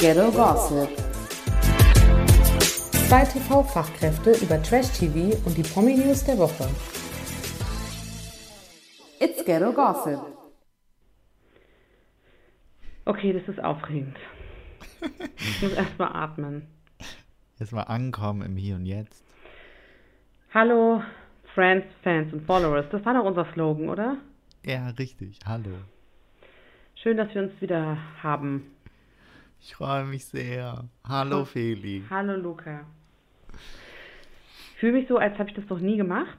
Ghetto Gossip. Zwei TV-Fachkräfte über Trash-TV und die Promi-News der Woche. It's Ghetto Gossip. Okay, das ist aufregend. Ich muss erstmal atmen. Erstmal ankommen im Hier und Jetzt. Hallo, Friends, Fans und Followers. Das war doch unser Slogan, oder? Ja, richtig. Hallo. Schön, dass wir uns wieder haben. Ich freue mich sehr. Hallo, Feli. Hallo, Luca. Ich fühle mich so, als habe ich das noch nie gemacht.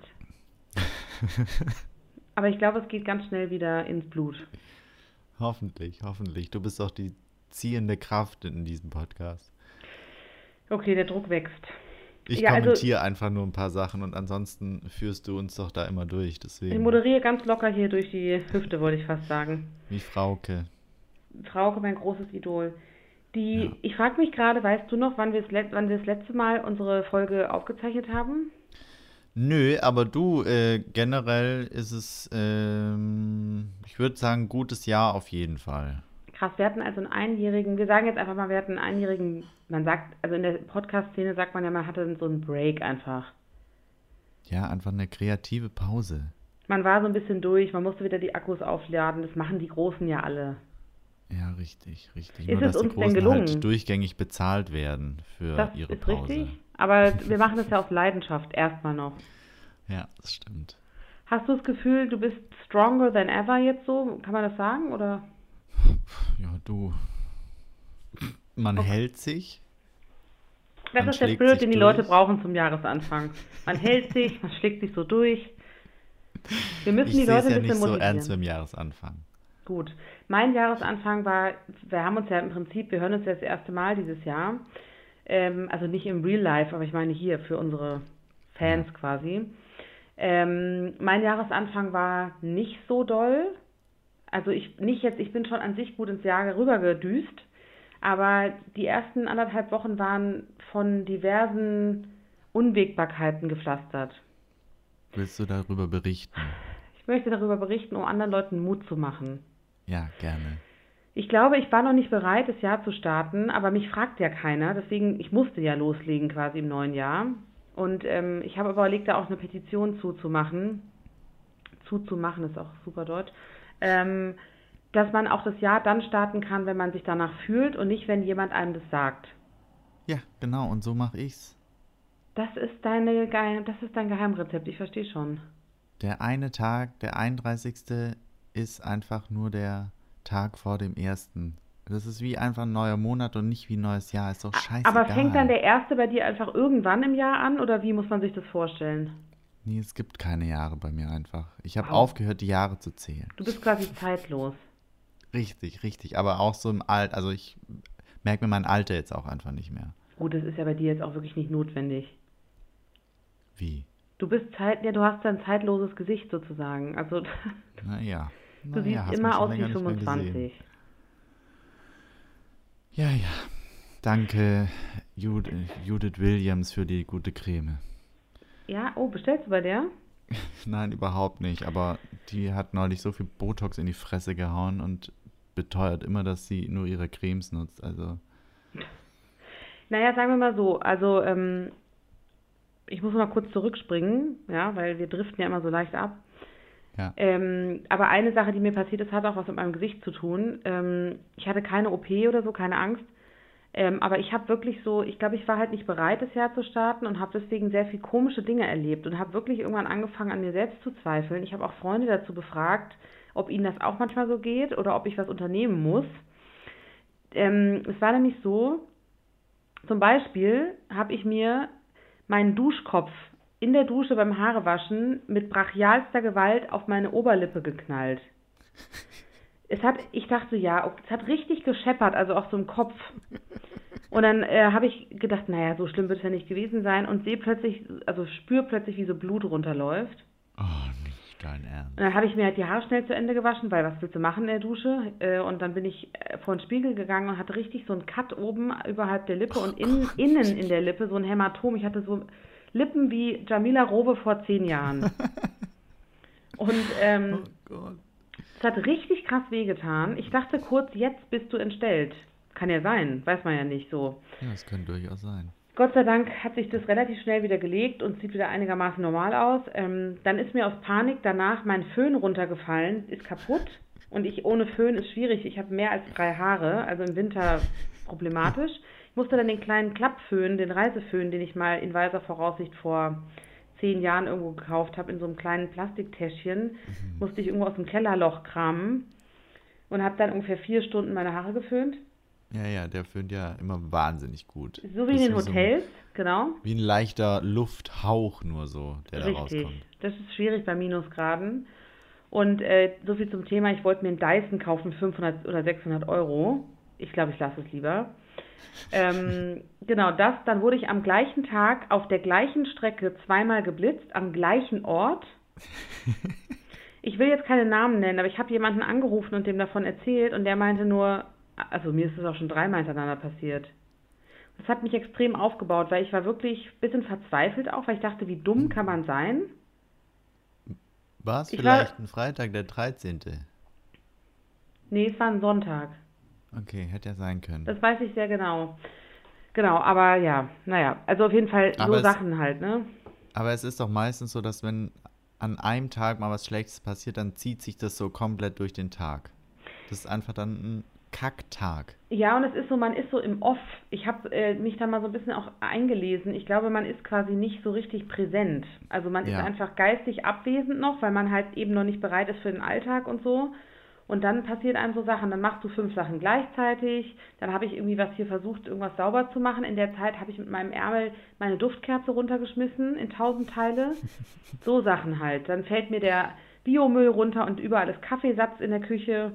Aber ich glaube, es geht ganz schnell wieder ins Blut. Hoffentlich, hoffentlich. Du bist doch die ziehende Kraft in diesem Podcast. Okay, der Druck wächst. Ich Ja, also- kommentiere einfach nur ein paar Sachen und ansonsten führst du uns doch da immer durch. Ich Deswegen, moderiere ganz locker hier durch die Hüfte, wollte ich fast sagen. wie Frauke. Frauke, mein großes Idol. Die, Ja. ich frage mich gerade, weißt du noch, wann wir, das wann wir das letzte Mal unsere Folge aufgezeichnet haben? Nö, aber du, äh, generell ist es, ähm, ich würde sagen, gutes Jahr auf jeden Fall. Krass, wir hatten also einen einjährigen, wir sagen jetzt einfach mal, wir hatten einen einjährigen, man sagt, also in der Podcast-Szene sagt man ja, man hatte so einen Break einfach. Ja, einfach eine kreative Pause. Man war so ein bisschen durch, man musste wieder die Akkus aufladen, das machen die Großen ja alle. Ja, richtig, richtig. Ist Nur, es dass die uns denn Großen gelungen? halt durchgängig bezahlt werden für Das ihre ist Pause. richtig, aber wir machen das ja aus Leidenschaft erstmal noch. Ja, das stimmt. Hast du das Gefühl, du bist stronger than ever jetzt so? Kann man das sagen? Oder? Ja, du. Man hält sich. Das ist der Spirit, den die durch. Leute brauchen zum Jahresanfang. Man hält sich, man schlägt sich so durch. Wir müssen Ich die Leute ja ein nicht bisschen so motivieren. ernst im Jahresanfang. Gut. Mein Jahresanfang war, wir haben uns ja im Prinzip, wir hören uns ja das erste Mal dieses Jahr. Ähm, also nicht im Real Life, aber ich meine hier für unsere Fans quasi. Ähm, mein Jahresanfang war nicht so doll. Also ich nicht jetzt, ich bin schon an sich gut ins Jahr rübergedüst, aber die ersten anderthalb Wochen waren von diversen Unwägbarkeiten gepflastert. Willst du darüber berichten? Ich möchte darüber berichten, um anderen Leuten Mut zu machen. Ja, gerne. Ich glaube, ich war noch nicht bereit, das Jahr zu starten, aber mich fragt ja keiner. Deswegen, ich musste ja loslegen quasi im neuen Jahr. Und ähm, ich habe überlegt, da auch eine Petition zuzumachen. Zuzumachen ist auch super deutsch. Ähm, dass man auch das Jahr dann starten kann, wenn man sich danach fühlt und nicht, wenn jemand einem das sagt. Ja, genau, und so mache ich's. Das ist deine Geheim das ist dein Geheimrezept, ich verstehe schon. Der eine Tag, der 31. ist einfach nur der Tag vor dem ersten. Das ist wie einfach ein neuer Monat und nicht wie ein neues Jahr. Ist doch scheißegal. Aber fängt dann der erste bei dir einfach irgendwann im Jahr an oder wie muss man sich das vorstellen? Nee, es gibt keine Jahre bei mir einfach. Ich habe Wow. aufgehört, die Jahre zu zählen. Du bist quasi zeitlos. Richtig, richtig. Aber auch so im Alter, also ich merke mir mein Alter jetzt auch einfach nicht mehr. Gut, das ist ja bei dir jetzt auch wirklich nicht notwendig. Wie? Du bist Zeit, ja, du hast ein zeitloses Gesicht sozusagen. Also Naja. Du naja, siehst immer aus wie länger nicht mehr gesehen. 25. Ja, ja. Danke, Jud Judith Williams, für die gute Creme. Ja, oh, bestellst du bei der? Nein, überhaupt nicht. Aber die hat neulich so viel Botox in die Fresse gehauen und beteuert immer, dass sie nur ihre Cremes nutzt. Also, Naja, sagen wir mal so, also ähm, ich muss mal kurz zurückspringen, ja, weil wir driften ja immer so leicht ab. Ja. Ähm, aber eine Sache, die mir passiert ist, hat auch was mit meinem Gesicht zu tun. Ähm, ich hatte keine OP oder so, keine Angst. Ähm, aber ich habe wirklich so, ich glaube, ich war halt nicht bereit, das Jahr zu starten und habe deswegen sehr viel komische Dinge erlebt und habe wirklich irgendwann angefangen, an mir selbst zu zweifeln. Ich habe auch Freunde dazu befragt, ob ihnen das auch manchmal so geht oder ob ich was unternehmen muss. Ähm, es war nämlich so, zum Beispiel habe ich mir meinen Duschkopf in der Dusche beim Haarewaschen mit brachialster Gewalt auf meine Oberlippe geknallt. Es hat, ich dachte, ja, es hat richtig gescheppert, also auch so im Kopf. Und dann äh, habe ich gedacht, naja, so schlimm wird es ja nicht gewesen sein und sehe plötzlich, also spüre plötzlich, wie so Blut runterläuft. Oh, nicht dein Ernst. Und dann habe ich mir halt die Haare schnell zu Ende gewaschen, weil was willst du machen in der Dusche? Äh, und dann bin ich äh, vor den Spiegel gegangen und hatte richtig so einen Cut oben überhalb der Lippe und innen, innen in der Lippe so ein Hämatom. Ich hatte so Lippen wie Jamila Rowe vor zehn Jahren. Und ähm, Oh Gott. es hat richtig krass wehgetan. Ich dachte kurz, jetzt bist du entstellt. Kann ja sein, weiß man ja nicht so. Ja, das könnte durchaus sein. Gott sei Dank hat sich das relativ schnell wieder gelegt und sieht wieder einigermaßen normal aus. Ähm, dann ist mir aus Panik danach mein Föhn runtergefallen, ist kaputt. Und ich ohne Föhn ist schwierig. Ich habe mehr als drei Haare, also im Winter problematisch. Ich musste dann den kleinen Klappföhn, den Reiseföhn, den ich mal in weiser Voraussicht vor zehn Jahren irgendwo gekauft habe, in so einem kleinen Plastiktäschchen, mhm. musste ich irgendwo aus dem Kellerloch kramen und habe dann ungefähr vier Stunden meine Haare geföhnt. Ja, ja, der föhnt ja immer wahnsinnig gut. So wie das in den Hotels, so ein, genau. Wie ein leichter Lufthauch nur so, der Richtig. da rauskommt. Das ist schwierig bei Minusgraden. Und äh, so viel zum Thema, ich wollte mir einen Dyson kaufen, 500 oder 600 Euro. Ich glaube, ich lasse es lieber. Ähm, genau das, dann wurde ich am gleichen Tag auf der gleichen Strecke zweimal geblitzt, am gleichen Ort. Ich will jetzt keine Namen nennen, aber ich habe jemanden angerufen und dem davon erzählt und der meinte nur, also mir ist es auch schon dreimal hintereinander passiert. Das hat mich extrem aufgebaut, weil ich war wirklich ein bisschen verzweifelt auch, weil ich dachte, wie dumm kann man sein? War es vielleicht war, ein Freitag, der 13.? Nee, es war ein Sonntag. Okay, hätte ja sein können. Das weiß ich sehr genau. Genau, aber ja, naja, also auf jeden Fall aber so es, Sachen halt, ne? Aber es ist doch meistens so, dass wenn an einem Tag mal was Schlechtes passiert, dann zieht sich das so komplett durch den Tag. Das ist einfach dann ein Kacktag. Ja, und es ist so, man ist so im Off. Ich habe äh, mich da mal so ein bisschen auch eingelesen. Ich glaube, man ist quasi nicht so richtig präsent. Also man ja. ist einfach geistig abwesend noch, weil man halt eben noch nicht bereit ist für den Alltag und so. Und dann passiert einem so Sachen, dann machst du fünf Sachen gleichzeitig, dann habe ich irgendwie was hier versucht, irgendwas sauber zu machen. In der Zeit habe ich mit meinem Ärmel meine Duftkerze runtergeschmissen in tausend Teile. So Sachen halt. Dann fällt mir der Biomüll runter und überall ist Kaffeesatz in der Küche.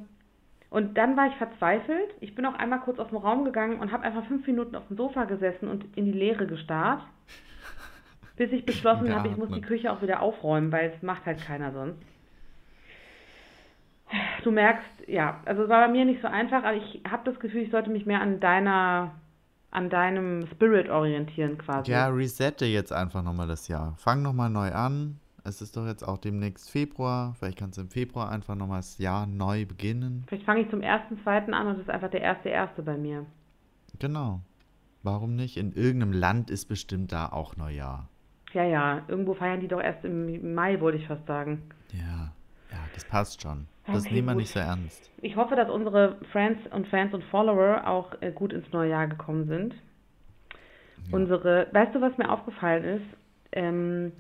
Und dann war ich verzweifelt. Ich bin auch einmal kurz aus dem Raum gegangen und habe einfach fünf Minuten auf dem Sofa gesessen und in die Leere gestarrt. Bis ich beschlossen habe, ich muss die Küche auch wieder aufräumen, weil es macht halt keiner sonst. Du merkst, ja, also es war bei mir nicht so einfach, aber ich habe das Gefühl, ich sollte mich mehr an deiner, an deinem Spirit orientieren quasi. Ja, resette jetzt einfach nochmal das Jahr. Fang nochmal neu an, es ist doch jetzt auch demnächst Februar. Vielleicht kannst du im Februar einfach nochmal das Jahr neu beginnen. Vielleicht fange ich zum ersten, zweiten an und das ist einfach der erste, erste bei mir. Genau. Warum nicht? In irgendeinem Land ist bestimmt da auch Neujahr. Ja, ja. Irgendwo feiern die doch erst im Mai, wollte ich fast sagen. Ja, das passt schon. Das okay, nehmen wir nicht so ernst. Ich hoffe, dass unsere Friends und Fans und Follower auch äh, gut ins neue Jahr gekommen sind. Ja. Unsere, weißt du, was mir aufgefallen ist? Ähm,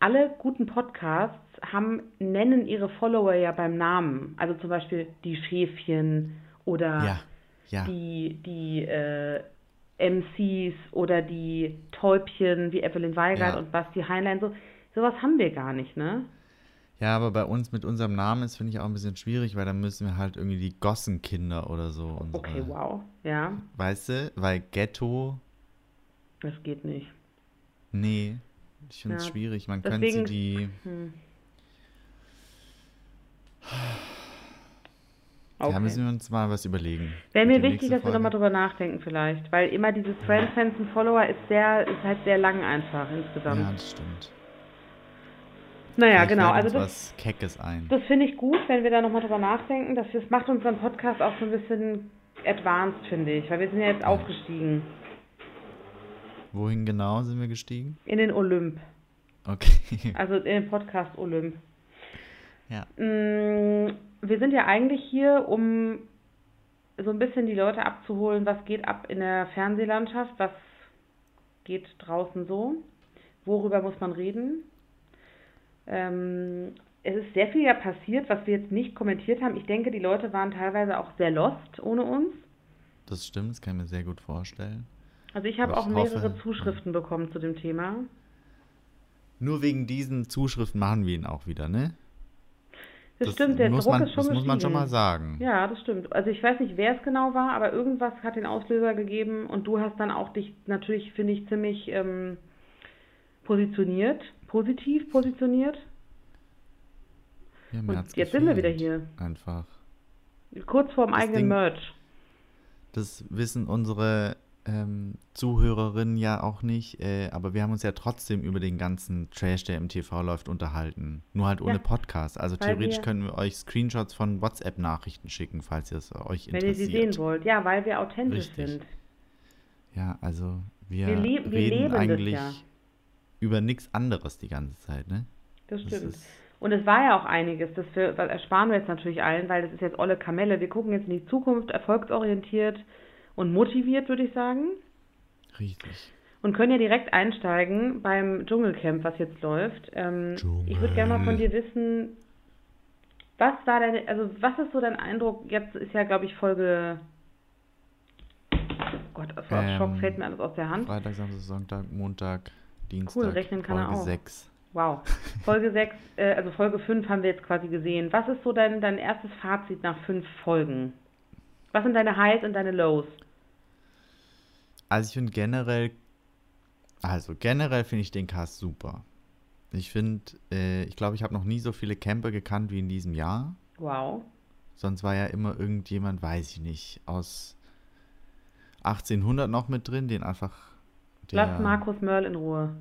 alle guten Podcasts haben, nennen ihre Follower ja beim Namen. Also zum Beispiel die Schäfchen oder ja, ja. die, die äh, MCs oder die Täubchen wie Evelyn Weigert und Basti Heinlein. So, sowas haben wir gar nicht, ne? Ja, aber bei uns mit unserem Namen ist, finde ich, auch ein bisschen schwierig, weil dann müssen wir halt irgendwie die Gossenkinder oder so. Unsere, okay, wow. Ja. Weißt du, weil Ghetto. Das geht nicht. Nee. Ich finde es ja. schwierig. Man Deswegen, könnte die. Hm. Okay. Ja, müssen wir uns mal was überlegen. Wäre mir wichtig, dass Folge. wir nochmal drüber nachdenken vielleicht, weil immer dieses Friend, Fans und Follower ist sehr, ist halt sehr lang einfach insgesamt. Ja, das stimmt. Naja, vielleicht genau. Also das, Keckes ein. Das finde ich gut, wenn wir da nochmal drüber nachdenken. Das, das macht unseren Podcast auch so ein bisschen advanced, finde ich, weil wir sind ja jetzt aufgestiegen. Wohin genau sind wir gestiegen? In den Olymp. Okay. Also in den Podcast Olymp. Ja. Mm, wir sind ja eigentlich hier, um so ein bisschen die Leute abzuholen, was geht ab in der Fernsehlandschaft, was geht draußen so, worüber muss man reden. Ähm, es ist sehr viel ja passiert, was wir jetzt nicht kommentiert haben. Ich denke, die Leute waren teilweise auch sehr lost ohne uns. Das stimmt, das kann ich mir sehr gut vorstellen. Also ich habe auch mehrere hoffe, Zuschriften bekommen zu dem Thema. Nur wegen diesen Zuschriften machen wir ihn auch wieder, ne? Das, das stimmt, der muss Druck man, ist schon Das muss man schon mal sagen. Ja, das stimmt. Also ich weiß nicht, wer es genau war, aber irgendwas hat den Auslöser gegeben und du hast dann auch dich natürlich, finde ich, ziemlich ähm, positioniert, positiv positioniert. Ja, und jetzt sind wir wieder hier. Einfach. Kurz vorm das eigenen Ding, Merch. Das wissen unsere ähm, Zuhörerinnen ja auch nicht, äh, aber wir haben uns ja trotzdem über den ganzen Trash, der im TV läuft, unterhalten. Nur halt ohne Ja, Podcast. Also weil theoretisch wir- können wir euch Screenshots von WhatsApp-Nachrichten schicken, falls ihr es euch Wenn ihr interessiert. sie sehen wollt. Ja, weil wir authentisch Richtig. sind. Ja, also wir, Wir, le wir leben das eigentlich ja. Über nichts anderes die ganze Zeit, ne? Das Das stimmt. ist- Und es war ja auch einiges, das, wir, das ersparen wir jetzt natürlich allen, weil das ist jetzt olle Kamelle. Wir gucken jetzt in die Zukunft, erfolgsorientiert und motiviert, würde ich sagen. Richtig. Und können ja direkt einsteigen beim Dschungelcamp, was jetzt läuft. Ähm, ich würde gerne mal von dir wissen, was war deine, also was ist so dein Eindruck? Jetzt ist ja, glaube ich, Folge. Oh Gott, auf Ähm, Schock fällt mir alles aus der Hand. Freitag, Samstag, Sonntag, Montag, Dienstag. Cool, rechnen kann er Folge auch. 6. Wow. Folge 6, äh, also Folge 5 haben wir jetzt quasi gesehen. Was ist so dein, dein erstes Fazit nach fünf Folgen? Was sind deine Highs und deine Lows? Also ich finde generell, also generell finde ich den Cast super. Ich finde, äh, ich glaube, ich habe noch nie so viele Camper gekannt wie in diesem Jahr. Wow. Sonst war ja immer irgendjemand, weiß ich nicht, aus 1800 noch mit drin, den einfach Lass Markus Mörl in Ruhe.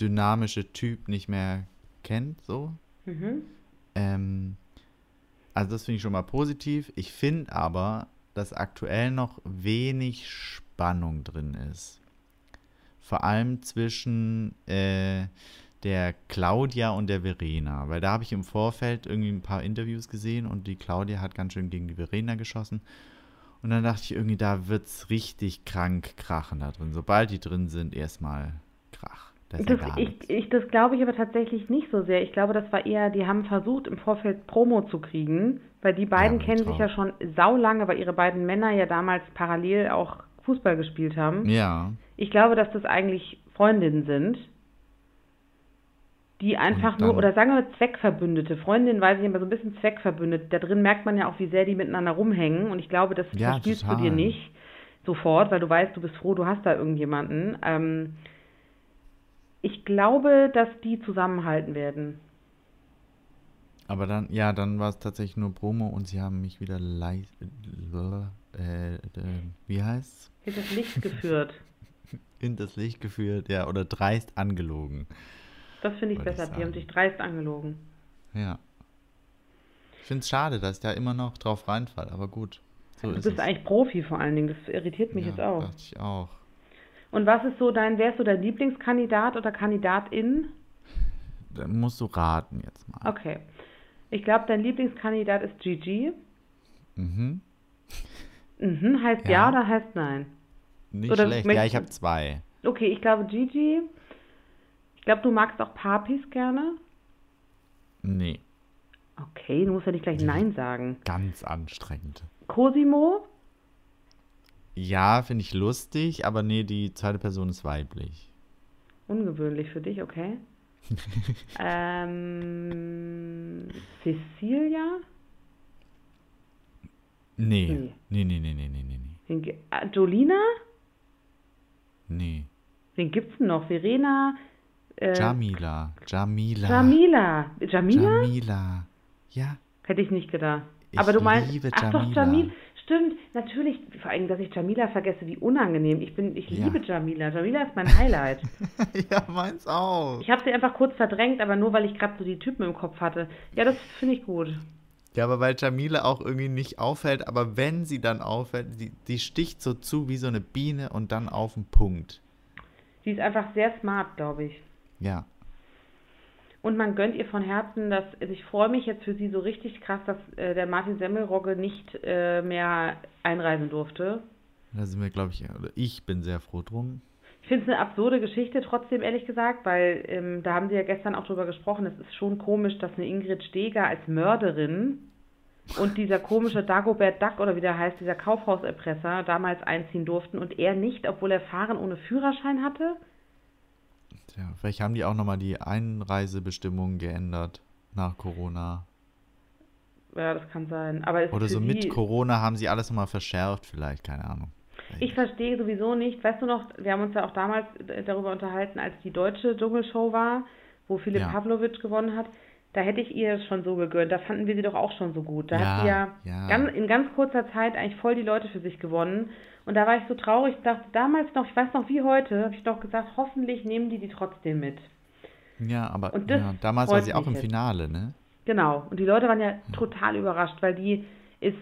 dynamische Typ nicht mehr kennt, so. Mhm. Ähm, also das finde ich schon mal positiv. Ich finde aber, dass aktuell noch wenig Spannung drin ist. Vor allem zwischen äh, der Claudia und der Verena. Weil da habe ich im Vorfeld irgendwie ein paar Interviews gesehen und die Claudia hat ganz schön gegen die Verena geschossen. Und dann dachte ich irgendwie, da wird es richtig krank krachen da drin. Sobald die drin sind, erstmal Krach. Das ja Das, gar ich, ich, das glaube ich aber tatsächlich nicht so sehr. Ich glaube, das war eher, die haben versucht, im Vorfeld Promo zu kriegen, weil die beiden aber kennen sich ja schon saulange, weil ihre beiden Männer ja damals parallel auch Fußball gespielt haben. Ja. Ich glaube, dass das eigentlich Freundinnen sind, die einfach nur, oder sagen wir Zweckverbündete. Freundinnen weiß ich aber so ein bisschen Zweckverbündet. Da drin merkt man ja auch, wie sehr die miteinander rumhängen. Und ich glaube, das Ja, verspielst du total. dir nicht sofort, weil du weißt, du bist froh, du hast da irgendjemanden. Ähm, ich glaube, dass die zusammenhalten werden. Aber dann, ja, dann war es tatsächlich nur Promo und sie haben mich wieder leicht, äh, äh, wie heißt's? Hinter das Licht geführt. In das Licht geführt, ja, oder dreist angelogen. Das finde ich Würde ich besser. Die haben sich dreist angelogen. Ja. Ich finde es schade, dass ich da immer noch drauf reinfall, aber gut. So du ist bist es. eigentlich Profi vor allen Dingen. Das irritiert mich ja, jetzt auch. dachte ich auch. Und was ist so dein, wer ist so dein Lieblingskandidat oder Kandidatin? Dann musst du raten jetzt mal. Okay. Ich glaube, dein Lieblingskandidat ist Gigi. Mhm. Mhm, heißt ja, Ja. oder heißt nein? Nicht Oder schlecht. Ja, ich habe zwei. Okay, ich glaube Gigi. Ich glaube, du magst auch Papis gerne. Nee, Okay, du musst ja nicht gleich Nein sagen. ganz anstrengend. Cosimo? Ja, finde ich lustig, aber nee, die zweite Person ist weiblich. Ungewöhnlich für dich, okay. ähm, Cecilia? Nee. Nee. Nee, nee, nee, nee, nee, nee, nee. Äh, Jolina? Nee. Wen gibt's denn noch? Verena? Äh, Jamila. Jamila. Jamila. Jamila? Jamila. Ja. Hätte ich nicht gedacht. Ich Aber du meinst, liebe ach doch, Jamila. Jamil, stimmt, natürlich, vor allem, dass ich Jamila vergesse, wie unangenehm. Ich bin, ich Ja. liebe Jamila. Jamila ist mein Highlight. ja, meins auch. ich habe sie einfach kurz verdrängt, aber nur, weil ich gerade so die Typen im Kopf hatte. Ja, das finde ich gut. Ja, aber weil Jamila auch irgendwie nicht auffällt, aber wenn sie dann auffällt, die, die sticht so zu wie so eine Biene und dann auf den Punkt. Sie ist einfach sehr smart, glaube ich. Ja. Und man gönnt ihr von Herzen, dass also ich freue mich jetzt für sie so richtig krass, dass äh, der Martin Semmelrogge nicht äh, mehr einreisen durfte. Da sind wir, glaube ich, oder ich bin sehr froh drum. Ich finde es eine absurde Geschichte, trotzdem ehrlich gesagt, weil ähm, da haben sie ja gestern auch drüber gesprochen. Es ist schon komisch, dass eine Ingrid Steger als Mörderin und dieser komische Dagobert Duck oder wie der heißt, dieser Kaufhauserpresser damals einziehen durften und er nicht, obwohl er Fahren ohne Führerschein hatte. Tja, vielleicht haben die auch nochmal die Einreisebestimmungen geändert nach Corona. Ja, das kann sein. Aber Oder so mit Corona haben sie alles nochmal verschärft, vielleicht, keine Ahnung. Ich verstehe sowieso nicht, weißt du noch, wir haben uns ja auch damals darüber unterhalten, als die deutsche Dschungelshow war, wo Philipp Ja. Pavlovic gewonnen hat. da hätte ich ihr schon so gegönnt. Da fanden wir sie doch auch schon so gut. Da Ja, hat sie ja, ja. Ganz, in ganz kurzer Zeit eigentlich voll die Leute für sich gewonnen. Und da war ich so traurig, ich dachte damals noch, ich weiß noch wie heute, habe ich doch gesagt, hoffentlich nehmen die die trotzdem mit. Ja, aber ja, damals war sie auch im jetzt. Finale, ne? Genau. Und die Leute waren ja total überrascht, weil die ist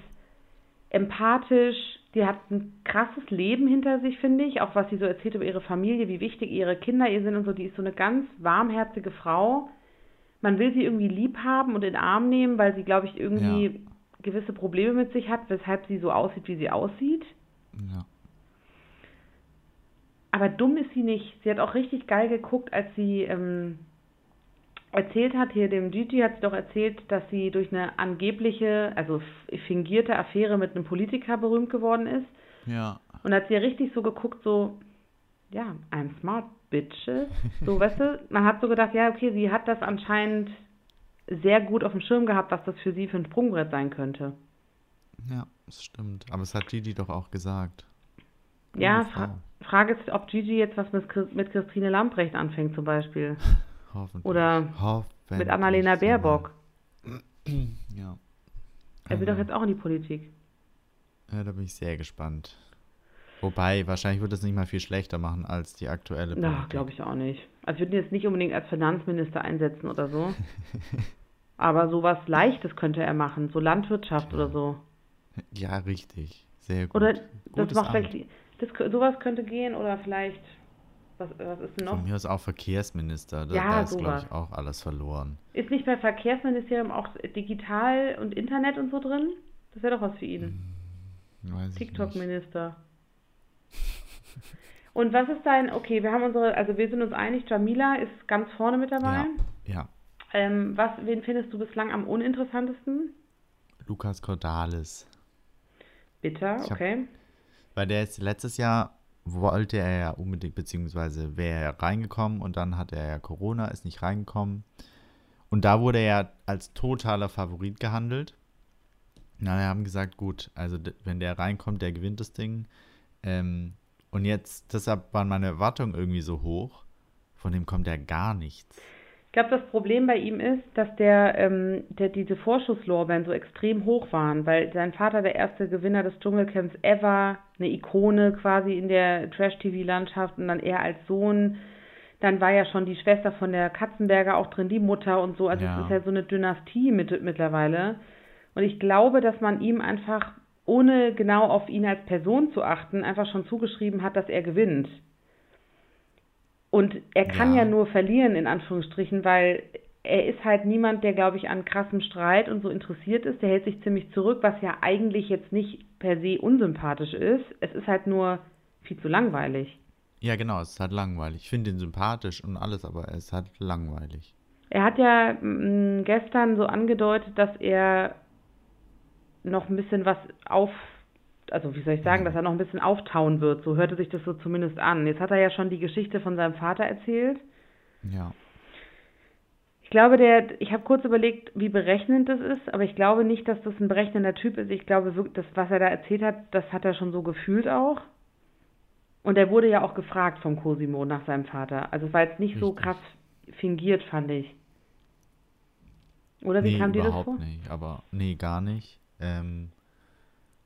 empathisch, die hat ein krasses Leben hinter sich, finde ich. Auch was sie so erzählt über ihre Familie, wie wichtig ihre Kinder ihr sind und so. Die ist so eine ganz warmherzige Frau. Man will sie irgendwie lieb haben und in den Arm nehmen, weil sie, glaube ich, irgendwie gewisse Probleme mit sich hat, weshalb sie so aussieht, wie sie aussieht. Ja. Aber dumm ist sie nicht. Sie hat auch richtig geil geguckt, als sie ähm, erzählt hat, hier dem Gigi hat sie doch erzählt, dass sie durch eine angebliche, also fingierte Affäre mit einem Politiker berühmt geworden ist. Ja. Und hat sie ja richtig so geguckt, so, ja, I'm smart, bitches. So, weißt du, man hat so gedacht, ja, okay, sie hat das anscheinend sehr gut auf dem Schirm gehabt, was das für sie für ein Sprungbrett sein könnte. Ja, das stimmt. Aber es hat Gigi doch auch gesagt. Ja, Gute Frau. fra Frage ist, ob Gigi jetzt was mit, mit Christine Lamprecht anfängt zum Beispiel. Hoffentlich. Oder Hoffentlich, mit Annalena. Baerbock. Ja. Er will Also, doch jetzt auch in die Politik. Ja, da bin ich sehr gespannt. Wobei, wahrscheinlich wird es nicht mal viel schlechter machen als die aktuelle Na, Politik. glaube ich auch nicht. Also ich würde ihn jetzt nicht unbedingt als Finanzminister einsetzen oder so. Aber sowas Leichtes könnte er machen, so Landwirtschaft oder so. Ja, richtig. Sehr gut. Oder das Gutes macht vielleicht, das, sowas könnte gehen oder vielleicht, was, was ist denn noch? Von mir aus auch Verkehrsminister. Da, Ja, da ist, glaube ich, auch alles verloren. Ist nicht bei Verkehrsministerium auch digital und Internet und so drin? Das wäre doch was für ihn. Nicht. TikTok-Minister. Und was ist dein, okay, wir haben unsere, also wir sind uns einig, Jamila ist ganz vorne mit dabei. Ja, ja. Ähm, was, wen findest du bislang am uninteressantesten? Lukas Cordalis. Bitter, hab- okay. Weil der ist letztes Jahr wollte er ja unbedingt, beziehungsweise wäre er reingekommen und dann hat er ja Corona, ist nicht reingekommen. Und da wurde er ja als totaler Favorit gehandelt. Na, wir haben gesagt, gut, also wenn der reinkommt, der gewinnt das Ding. Ähm, und jetzt, deshalb waren meine Erwartungen irgendwie so hoch. Von dem kommt ja gar nichts. Ich glaube, das Problem bei ihm ist, dass der, ähm, der diese Vorschusslorbeeren so extrem hoch waren, weil sein Vater der erste Gewinner des Dschungelcamps ever, eine Ikone quasi in der Trash-TV-Landschaft und dann er als Sohn. Dann war ja schon die Schwester von der Katzenberger auch drin, die Mutter und so. Also Ja. es ist ja so eine Dynastie mit, mittlerweile. Und ich glaube, dass man ihm einfach, ohne genau auf ihn als Person zu achten, einfach schon zugeschrieben hat, dass er gewinnt. Und er kann Ja. ja. nur verlieren, in Anführungsstrichen, weil er ist halt niemand, der, glaube ich, an krassem Streit und so interessiert ist. Der hält sich ziemlich zurück, was ja eigentlich jetzt nicht per se unsympathisch ist. Es ist halt nur viel zu langweilig. Ja, genau, es ist halt langweilig. Ich finde ihn sympathisch und alles, aber er ist halt langweilig. Er hat ja mh, gestern so angedeutet, dass er noch ein bisschen was auf, also wie soll ich sagen, dass er noch ein bisschen auftauen wird. So hörte sich das so zumindest an. Jetzt hat er ja schon die Geschichte von seinem Vater erzählt. Ja. Ich glaube, der, ich habe kurz überlegt, wie berechnend das ist, aber ich glaube nicht, dass das ein berechnender Typ ist. Ich glaube das, was er da erzählt hat, das hat er schon so gefühlt auch. Und er wurde ja auch gefragt vom Cosimo nach seinem Vater. Also es war jetzt nicht so Richtig. krass fingiert, fand ich. Oder wie nee, kam dir das überhaupt vor? nicht. Aber nee, gar nicht. Ähm,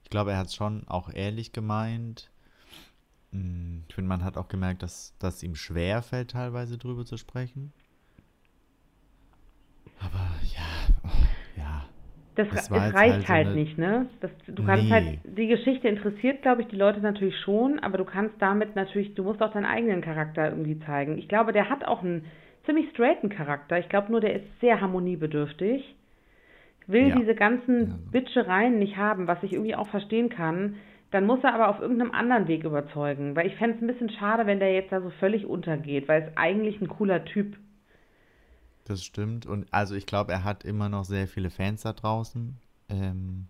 ich glaube, er hat es schon auch ehrlich gemeint. Mm, Ich finde, man hat auch gemerkt, dass dass ihm schwer fällt, teilweise drüber zu sprechen. Aber ja, oh, ja. Das, Das reicht halt so halt eine- nicht, ne? Das, du kannst Nee. halt, die Geschichte interessiert, glaube ich, die Leute natürlich schon, aber du kannst damit natürlich, du musst auch deinen eigenen Charakter irgendwie zeigen. Ich glaube, der hat auch einen ziemlich straighten Charakter. Ich glaube nur, der ist sehr harmoniebedürftig. Will Ja. diese ganzen. Bitschereien nicht haben, was ich irgendwie auch verstehen kann. Dann muss er aber auf irgendeinem anderen Weg überzeugen. Weil ich fände es ein bisschen schade, wenn der jetzt da so völlig untergeht, weil es eigentlich ein cooler Typ Das stimmt. Und also ich glaube, er hat immer noch sehr viele Fans da draußen. Ähm,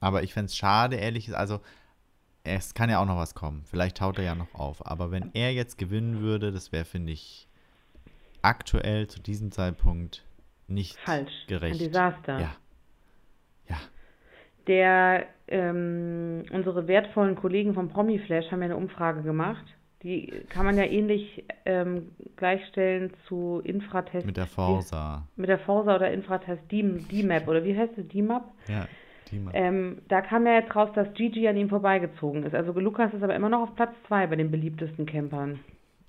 aber ich fände es schade, ehrlich gesagt. Also es kann ja auch noch was kommen. Vielleicht taut er ja noch auf. Aber wenn er jetzt gewinnen würde, das wäre, finde ich, aktuell zu diesem Zeitpunkt nicht falsch. gerecht. Ein Desaster. Ja. Ja. Der, ähm, unsere wertvollen Kollegen vom Promiflash haben ja eine Umfrage gemacht Die kann man ja ähnlich ähm, gleichstellen zu Infratest. Mit der Forsa. Mit der Forsa oder Infratest D-Map oder wie heißt es? D-Map? Ja, D-Map. Ähm, da kam ja jetzt raus, dass Gigi an ihm vorbeigezogen ist. Also Lukas ist aber immer noch auf Platz 2 bei den beliebtesten Campern.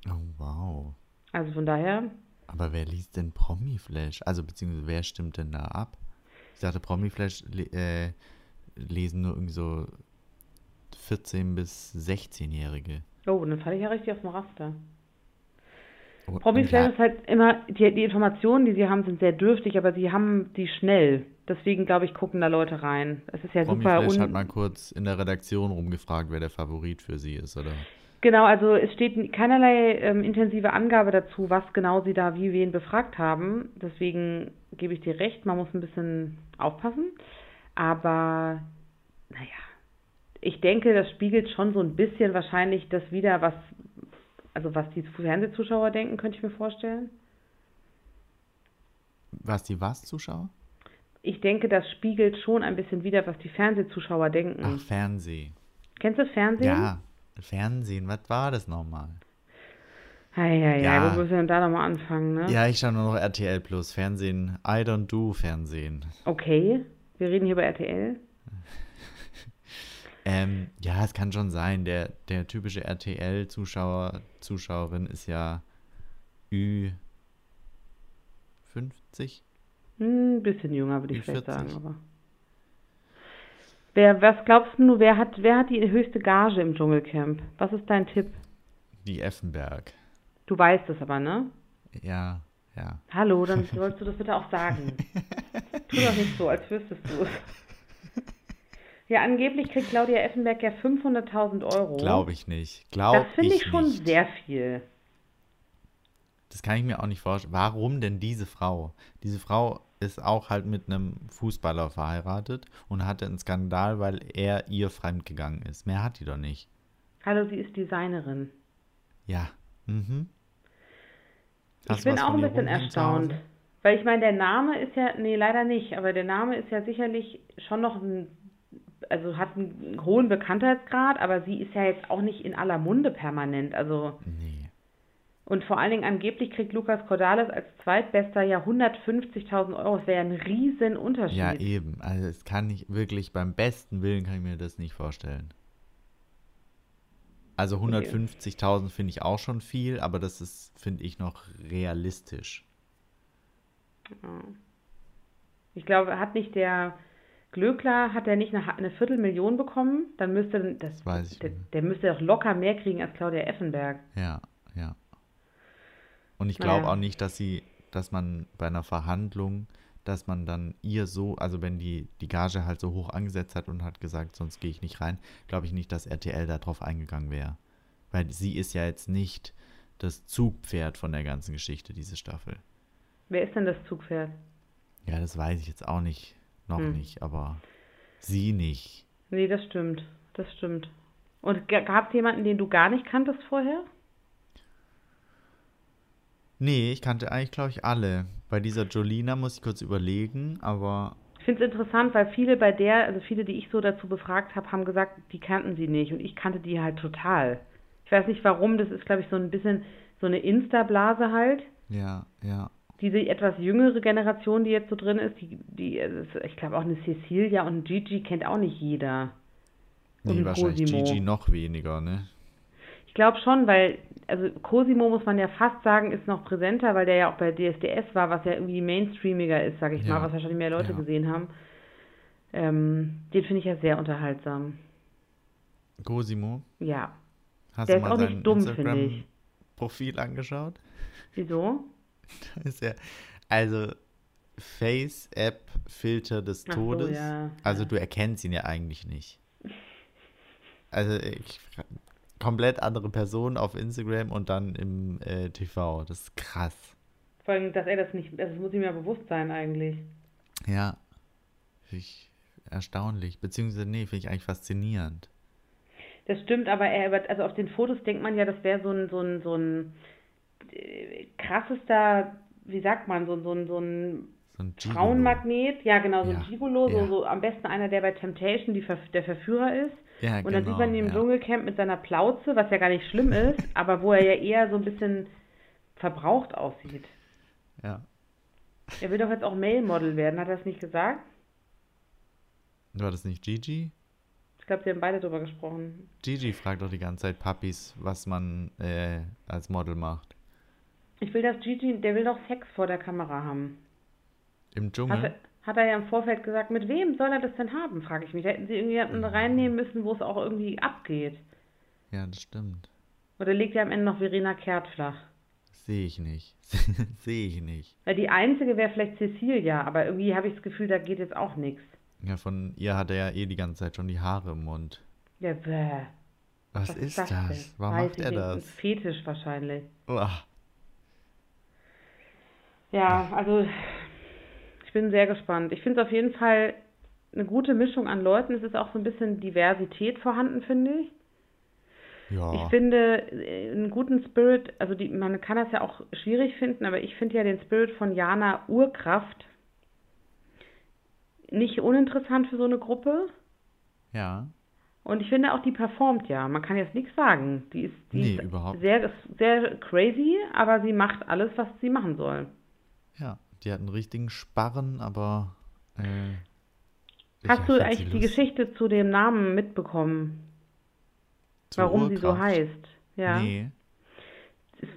Oh, wow. Also von daher. Aber wer liest denn Promiflash? Also beziehungsweise wer stimmt denn da ab? Ich dachte, Promiflash äh, lesen nur irgendwie so 14- bis 16-Jährige. Oh, dann falle ich ja richtig auf dem Raster. Und- Promiflash und ist halt immer, die, die Informationen, die sie haben, sind sehr dürftig, aber sie haben die schnell. Deswegen, glaube ich, gucken da Leute rein. Es ist ja super Promiflash un hat mal kurz in der Redaktion rumgefragt, wer der Favorit für sie ist, oder? Genau, also es steht keinerlei ähm, intensive Angabe dazu, was genau sie da wie wen befragt haben. Deswegen gebe ich dir recht, man muss ein bisschen aufpassen. Aber naja, ich denke, das spiegelt schon so ein bisschen wahrscheinlich das wieder, was, also was die Fernsehzuschauer denken, könnte ich mir vorstellen. Was die was, Zuschauer? Ich denke, das spiegelt schon ein bisschen wieder, was die Fernsehzuschauer denken. Ach, Fernseh. Kennst du Fernsehen? Ja, Fernsehen, was war das nochmal? Hei, hei, Ja. wo müssen wir denn da nochmal anfangen, ne? Ja, ich schaue nur noch RTL Plus. Fernsehen, I don't do Fernsehen. Okay, wir reden hier über RTL. Ähm, ja, es kann schon sein. Der, der typische RTL-Zuschauer, Zuschauerin ist ja Ü50. Hm, ein bisschen jünger, würde ich Wie vielleicht 40. sagen, aber. Wer, was glaubst du, wer hat, wer hat die höchste Gage im Dschungelcamp? Was ist dein Tipp? Die Effenberg. Du weißt es aber, ne? Ja, ja. Hallo, dann sollst du das bitte auch sagen. tu doch nicht so, als wüsstest du es. Ja, angeblich kriegt Claudia Effenberg ja 500.000 Euro. Glaube ich nicht. Glaube Das finde ich, schon nicht. sehr viel. Das kann ich mir auch nicht vorstellen. Warum denn diese Frau? Diese Frau ist auch halt mit einem Fußballer verheiratet und hatte einen Skandal, weil er ihr fremdgegangen ist. Mehr hat die doch nicht. Hallo, sie ist Designerin. Ja. Mhm. Ich Hast bin auch ein bisschen erstaunt. Weil ich meine, der Name ist ja, nee, leider nicht, aber der Name ist ja sicherlich schon noch ein, also hat einen hohen Bekanntheitsgrad, aber sie ist ja jetzt auch nicht in aller Munde permanent. Also, Nee. Und vor allen Dingen angeblich kriegt Lukas Cordalis als Zweitbester ja 150.000 Euro. Das wäre ja ein riesen Unterschied. Ja, eben. Also es kann ich wirklich, beim besten Willen kann ich mir das nicht vorstellen. Also 150.000 finde ich auch schon viel, aber das ist, finde ich, noch realistisch. Ich glaube, hat nicht der Glöckler, hat er nicht eine, eine Viertelmillion bekommen? Dann müsste, das, Das der, der müsste doch locker mehr kriegen als Claudia Effenberg. Ja. Und ich glaube Naja. auch nicht, dass sie, dass man bei einer Verhandlung, dass man dann ihr so, also wenn die die Gage halt so hoch angesetzt hat und hat gesagt, sonst gehe ich nicht rein, glaube ich nicht, dass RTL da drauf eingegangen wäre. Weil sie ist ja jetzt nicht das Zugpferd von der ganzen Geschichte, diese Staffel. Wer ist denn das Zugpferd? Ja, das weiß ich jetzt auch nicht, noch Hm. nicht, aber sie nicht. Nee, das stimmt. Das stimmt. Und gab es jemanden, den du gar nicht kanntest vorher? Nee, ich kannte eigentlich, glaube ich, alle. Bei dieser Jolina muss ich kurz überlegen, aber Ich finde es interessant, weil viele bei der, also viele, die ich so dazu befragt habe, haben gesagt, die kannten sie nicht und ich kannte die halt total. Ich weiß nicht warum, das ist, glaube ich, so ein bisschen so eine Insta-Blase halt. ja, ja. Diese etwas jüngere Generation, die jetzt so drin ist, die, die es ist- ich glaube auch eine Cecilia und Gigi kennt auch nicht jeder. Und Nee, ein wahrscheinlich Cosimo. Gigi noch weniger, ne? Ich glaube schon, weil, also Cosimo muss man ja fast sagen, ist noch präsenter, weil der ja auch bei DSDS war, was ja irgendwie mainstreamiger ist, sage ich Ja. mal, was wahrscheinlich mehr Leute Ja. gesehen haben. Ähm, den finde ich ja sehr unterhaltsam. Cosimo, Ja. hast Der du ist mal auch nicht dumm, finde ich. Instagram-Profil angeschaut? Wieso? Da ist er, also Face-App-Filter des so, Todes. ja, Also du erkennst ihn ja eigentlich nicht. Also ich, komplett andere Person auf Instagram und dann im äh, TV. Das ist krass. Vor allem, dass er das nicht, das muss ihm ja bewusst sein eigentlich. Ja. Finde ich erstaunlich. Beziehungsweise, nee, finde ich eigentlich faszinierend. Das stimmt, aber er, also auf den Fotos denkt man ja, das wäre so ein, so ein, so ein äh, krassester, wie sagt man, so, so ein, so ein, So ein. Frauenmagnet, ja genau, so Ja, ein Gigolo, so, ja. so am besten einer, der bei Temptation die der Verführer ist. Ja, Und dann genau, sieht man ihn im ja. Dschungelcamp mit seiner Plauze, was ja gar nicht schlimm ist, aber wo er ja eher so ein bisschen verbraucht aussieht. Ja. Er will doch jetzt auch Male-Model werden, hat er das nicht gesagt? War das nicht Gigi? Ich glaube, sie haben beide drüber gesprochen. Gigi fragt doch die ganze Zeit Papis, was man äh, als Model macht. Ich will, dass Gigi, der will doch Sex vor der Kamera haben. Im Hat, Dschungel? er- hat er ja im Vorfeld gesagt, mit wem soll er das denn haben, frage ich mich. Da hätten sie irgendjemanden reinnehmen müssen, wo es auch irgendwie abgeht. Ja, das stimmt. Oder legt er am Ende noch Verena Kehrt flach? Sehe ich nicht. Sehe ich nicht. Weil die einzige wäre vielleicht Cecilia, aber irgendwie habe ich das Gefühl, da geht jetzt auch nichts. Ja, von ihr hat er ja eh die ganze Zeit schon die Haare im Mund. Ja, bäh. Was, ist das? denn? Warum Weiß macht er nicht. Ein das? Fetisch wahrscheinlich. Uah. Ja, also ich bin sehr gespannt. Ich finde es auf jeden Fall eine gute Mischung an Leuten. Es ist auch so ein bisschen Diversität vorhanden, finde ich. Ja. Ich finde äh, einen guten Spirit, also die, man kann das ja auch schwierig finden, aber ich finde ja den Spirit von Jana Urkraft nicht uninteressant für so eine Gruppe. ja. Und ich finde auch, die performt ja. Man kann jetzt nichts sagen. Die ist, die Nee, ist überhaupt sehr, sehr crazy, aber sie macht alles, was sie machen soll. Ja. Die hat einen richtigen Sparren, aber. Äh, Hast du eigentlich die Geschichte zu dem Namen mitbekommen? zur warum sie so Urkraft? heißt? Ja. Nee.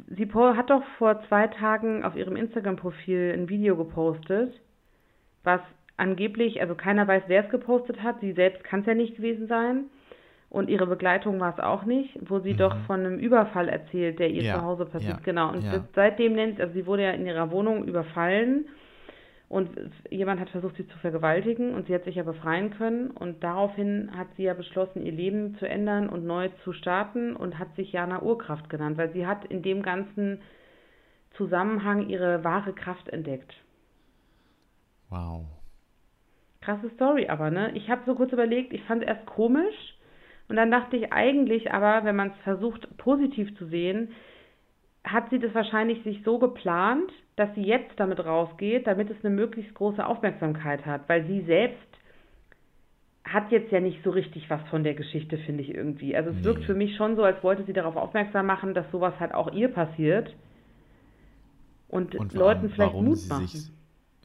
Sie hat doch vor zwei Tagen auf ihrem Instagram-Profil ein Video gepostet, was angeblich, also keiner weiß, wer es gepostet hat. Sie selbst kann es ja nicht gewesen sein. Und ihre Begleitung war es auch nicht, wo sie doch von einem Überfall erzählt, der ihr Mhm. Ja, zu Hause passiert. ja, genau. Und ja. seitdem nennt, also sie wurde ja in ihrer Wohnung überfallen und jemand hat versucht, sie zu vergewaltigen und sie hat sich ja befreien können. Und daraufhin hat sie ja beschlossen, ihr Leben zu ändern und neu zu starten und hat sich Jana Urkraft genannt, weil sie hat in dem ganzen Zusammenhang ihre wahre Kraft entdeckt. Wow. Krasse Story aber, ne? Ich habe so kurz überlegt, ich fand es erst komisch und dann dachte ich eigentlich aber, wenn man es versucht positiv zu sehen, hat sie das wahrscheinlich sich so geplant, dass sie jetzt damit rausgeht, damit es eine möglichst große Aufmerksamkeit hat, weil sie selbst hat jetzt ja nicht so richtig was von der Geschichte, finde ich irgendwie. Also es Nee. wirkt für mich schon so, als wollte sie darauf aufmerksam machen, dass sowas halt auch ihr passiert und, Und Leuten allem, vielleicht warum Mut sie machen. sich.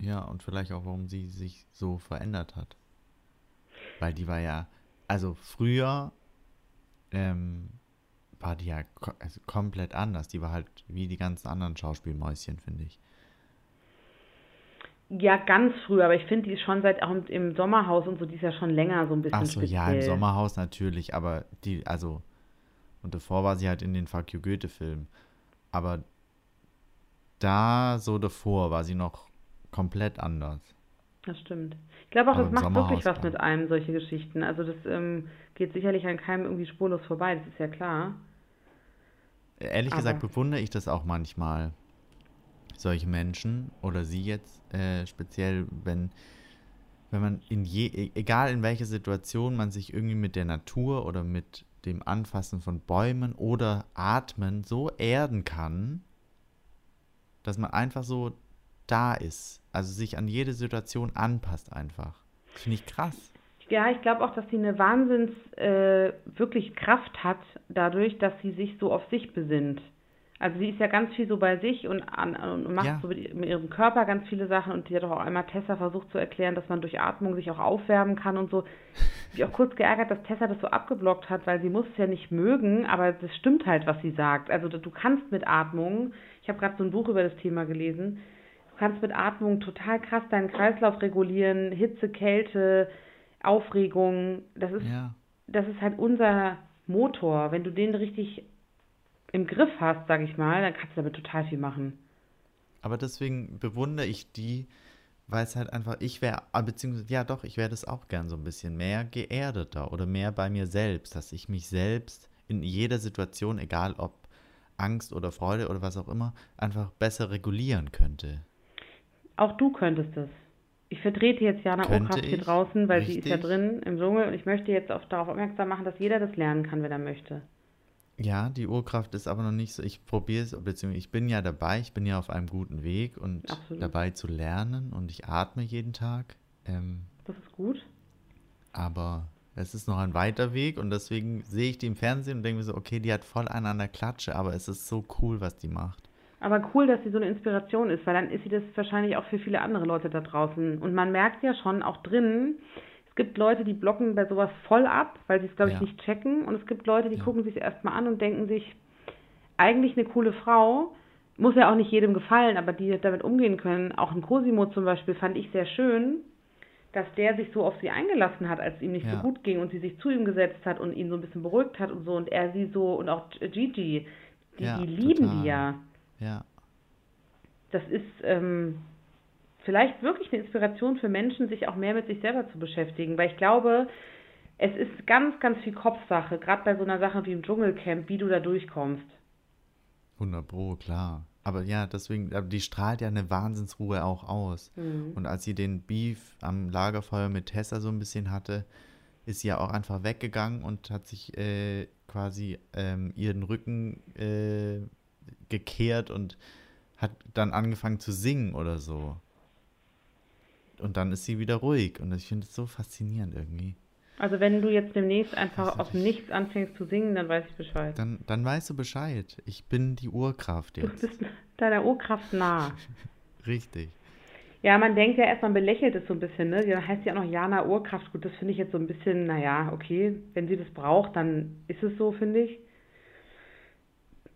Ja, und vielleicht auch, warum sie sich so verändert hat. Weil die war ja. Also früher ähm, war die ja ko also komplett anders. Die war halt wie die ganzen anderen Schauspielmäuschen, finde ich. Ja, ganz früh, aber ich finde, die ist schon seit auch im, Sommerhaus und so, die ist ja schon länger so ein bisschen Ach so, speziell. ja, im Sommerhaus natürlich, aber die, also, und davor war sie halt in den Fuck You Goethe-Filmen. Aber da, so davor, war sie noch komplett anders. Das stimmt. Ich glaube auch, Aber das macht wirklich was mit einem, solche Geschichten. Also das ähm, geht sicherlich an keinem irgendwie spurlos vorbei, das ist ja klar. Ehrlich Aber- gesagt bewundere ich das auch manchmal, solche Menschen oder sie jetzt äh, speziell, wenn, wenn man in je, e- egal in welcher Situation man sich irgendwie mit der Natur oder mit dem Anfassen von Bäumen oder Atmen so erden kann, dass man einfach so da ist, also sich an jede Situation anpasst einfach. Finde ich krass. Ja, ich glaube auch, dass sie eine Wahnsinns äh, wirklich Kraft hat, dadurch, dass sie sich so auf sich besinnt. Also sie ist ja ganz viel so bei sich und, an, und macht Ja. so mit, mit ihrem Körper ganz viele Sachen und die hat auch einmal Tessa versucht zu erklären, dass man durch Atmung sich auch aufwärmen kann und so. Ich auch kurz geärgert, dass Tessa das so abgeblockt hat, weil sie muss es ja nicht mögen, aber das stimmt halt, was sie sagt. Also du kannst mit Atmung, ich habe gerade so ein Buch über das Thema gelesen, du kannst mit Atmung total krass deinen Kreislauf regulieren, Hitze, Kälte, Aufregung. Das ist Ja. das ist halt unser Motor. Wenn du den richtig im Griff hast, sag ich mal, dann kannst du damit total viel machen. Aber deswegen bewundere ich die, weil es halt einfach, ich wäre, beziehungsweise, ja doch, ich wäre das auch gern so ein bisschen mehr geerdeter oder mehr bei mir selbst, dass ich mich selbst in jeder Situation, egal ob Angst oder Freude oder was auch immer, einfach besser regulieren könnte. Auch du könntest es. Ich vertrete jetzt Jana Okraft hier draußen, weil sie ist ja Richtig? drin im Dschungel und ich möchte jetzt auch darauf aufmerksam machen, dass jeder das lernen kann, wenn er möchte. Ja, die Urkraft ist aber noch nicht so. Ich probiere es, beziehungsweise ich bin ja dabei, ich bin ja auf einem guten Weg und Absolut. dabei zu lernen und ich atme jeden Tag. Ähm, Das ist gut. aber es ist noch ein weiter Weg und deswegen sehe ich die im Fernsehen und denke mir so, okay, die hat voll einen an der Klatsche, aber es ist so cool, was die macht. Aber cool, dass sie so eine Inspiration ist, weil dann ist sie das wahrscheinlich auch für viele andere Leute da draußen. Und man merkt ja schon auch drin, es gibt Leute, die blocken bei sowas voll ab, weil sie es, glaube ich, Ja. nicht checken. Und es gibt Leute, die Ja. gucken sich erstmal an und denken sich, eigentlich eine coole Frau, muss ja auch nicht jedem gefallen, aber die damit umgehen können. Auch ein Cosimo zum Beispiel fand ich sehr schön, dass der sich so auf sie eingelassen hat, als es ihm nicht so Ja. gut ging und sie sich zu ihm gesetzt hat und ihn so ein bisschen beruhigt hat und so und er sie so und auch Gigi, die, die lieben total. die ja. Ja, Das ist ähm, vielleicht wirklich eine Inspiration für Menschen, sich auch mehr mit sich selber zu beschäftigen, weil ich glaube, es ist ganz, ganz viel Kopfsache, gerade bei so einer Sache wie im Dschungelcamp, wie du da durchkommst. 100 Pro, klar. Aber ja, deswegen, aber die strahlt ja eine Wahnsinnsruhe auch aus. Mhm. Und als sie den Beef am Lagerfeuer mit Tessa so ein bisschen hatte, ist sie ja auch einfach weggegangen und hat sich äh, quasi ähm, ihren Rücken äh, gekehrt und hat dann angefangen zu singen oder so. Und dann ist sie wieder ruhig. Und ich finde es so faszinierend irgendwie. Also wenn du jetzt demnächst einfach aus dem Nichts anfängst zu singen, dann weiß ich Bescheid. Dann, dann weißt du Bescheid. Ich bin die Urkraft Du jetzt. bist deiner Urkraft nah. Richtig. Ja, man denkt ja erst, man belächelt es so ein bisschen, ne? Dann heißt ja auch noch Jana Urkraft. Gut, das finde ich jetzt so ein bisschen, naja, okay, wenn sie das braucht, dann ist es so, finde ich.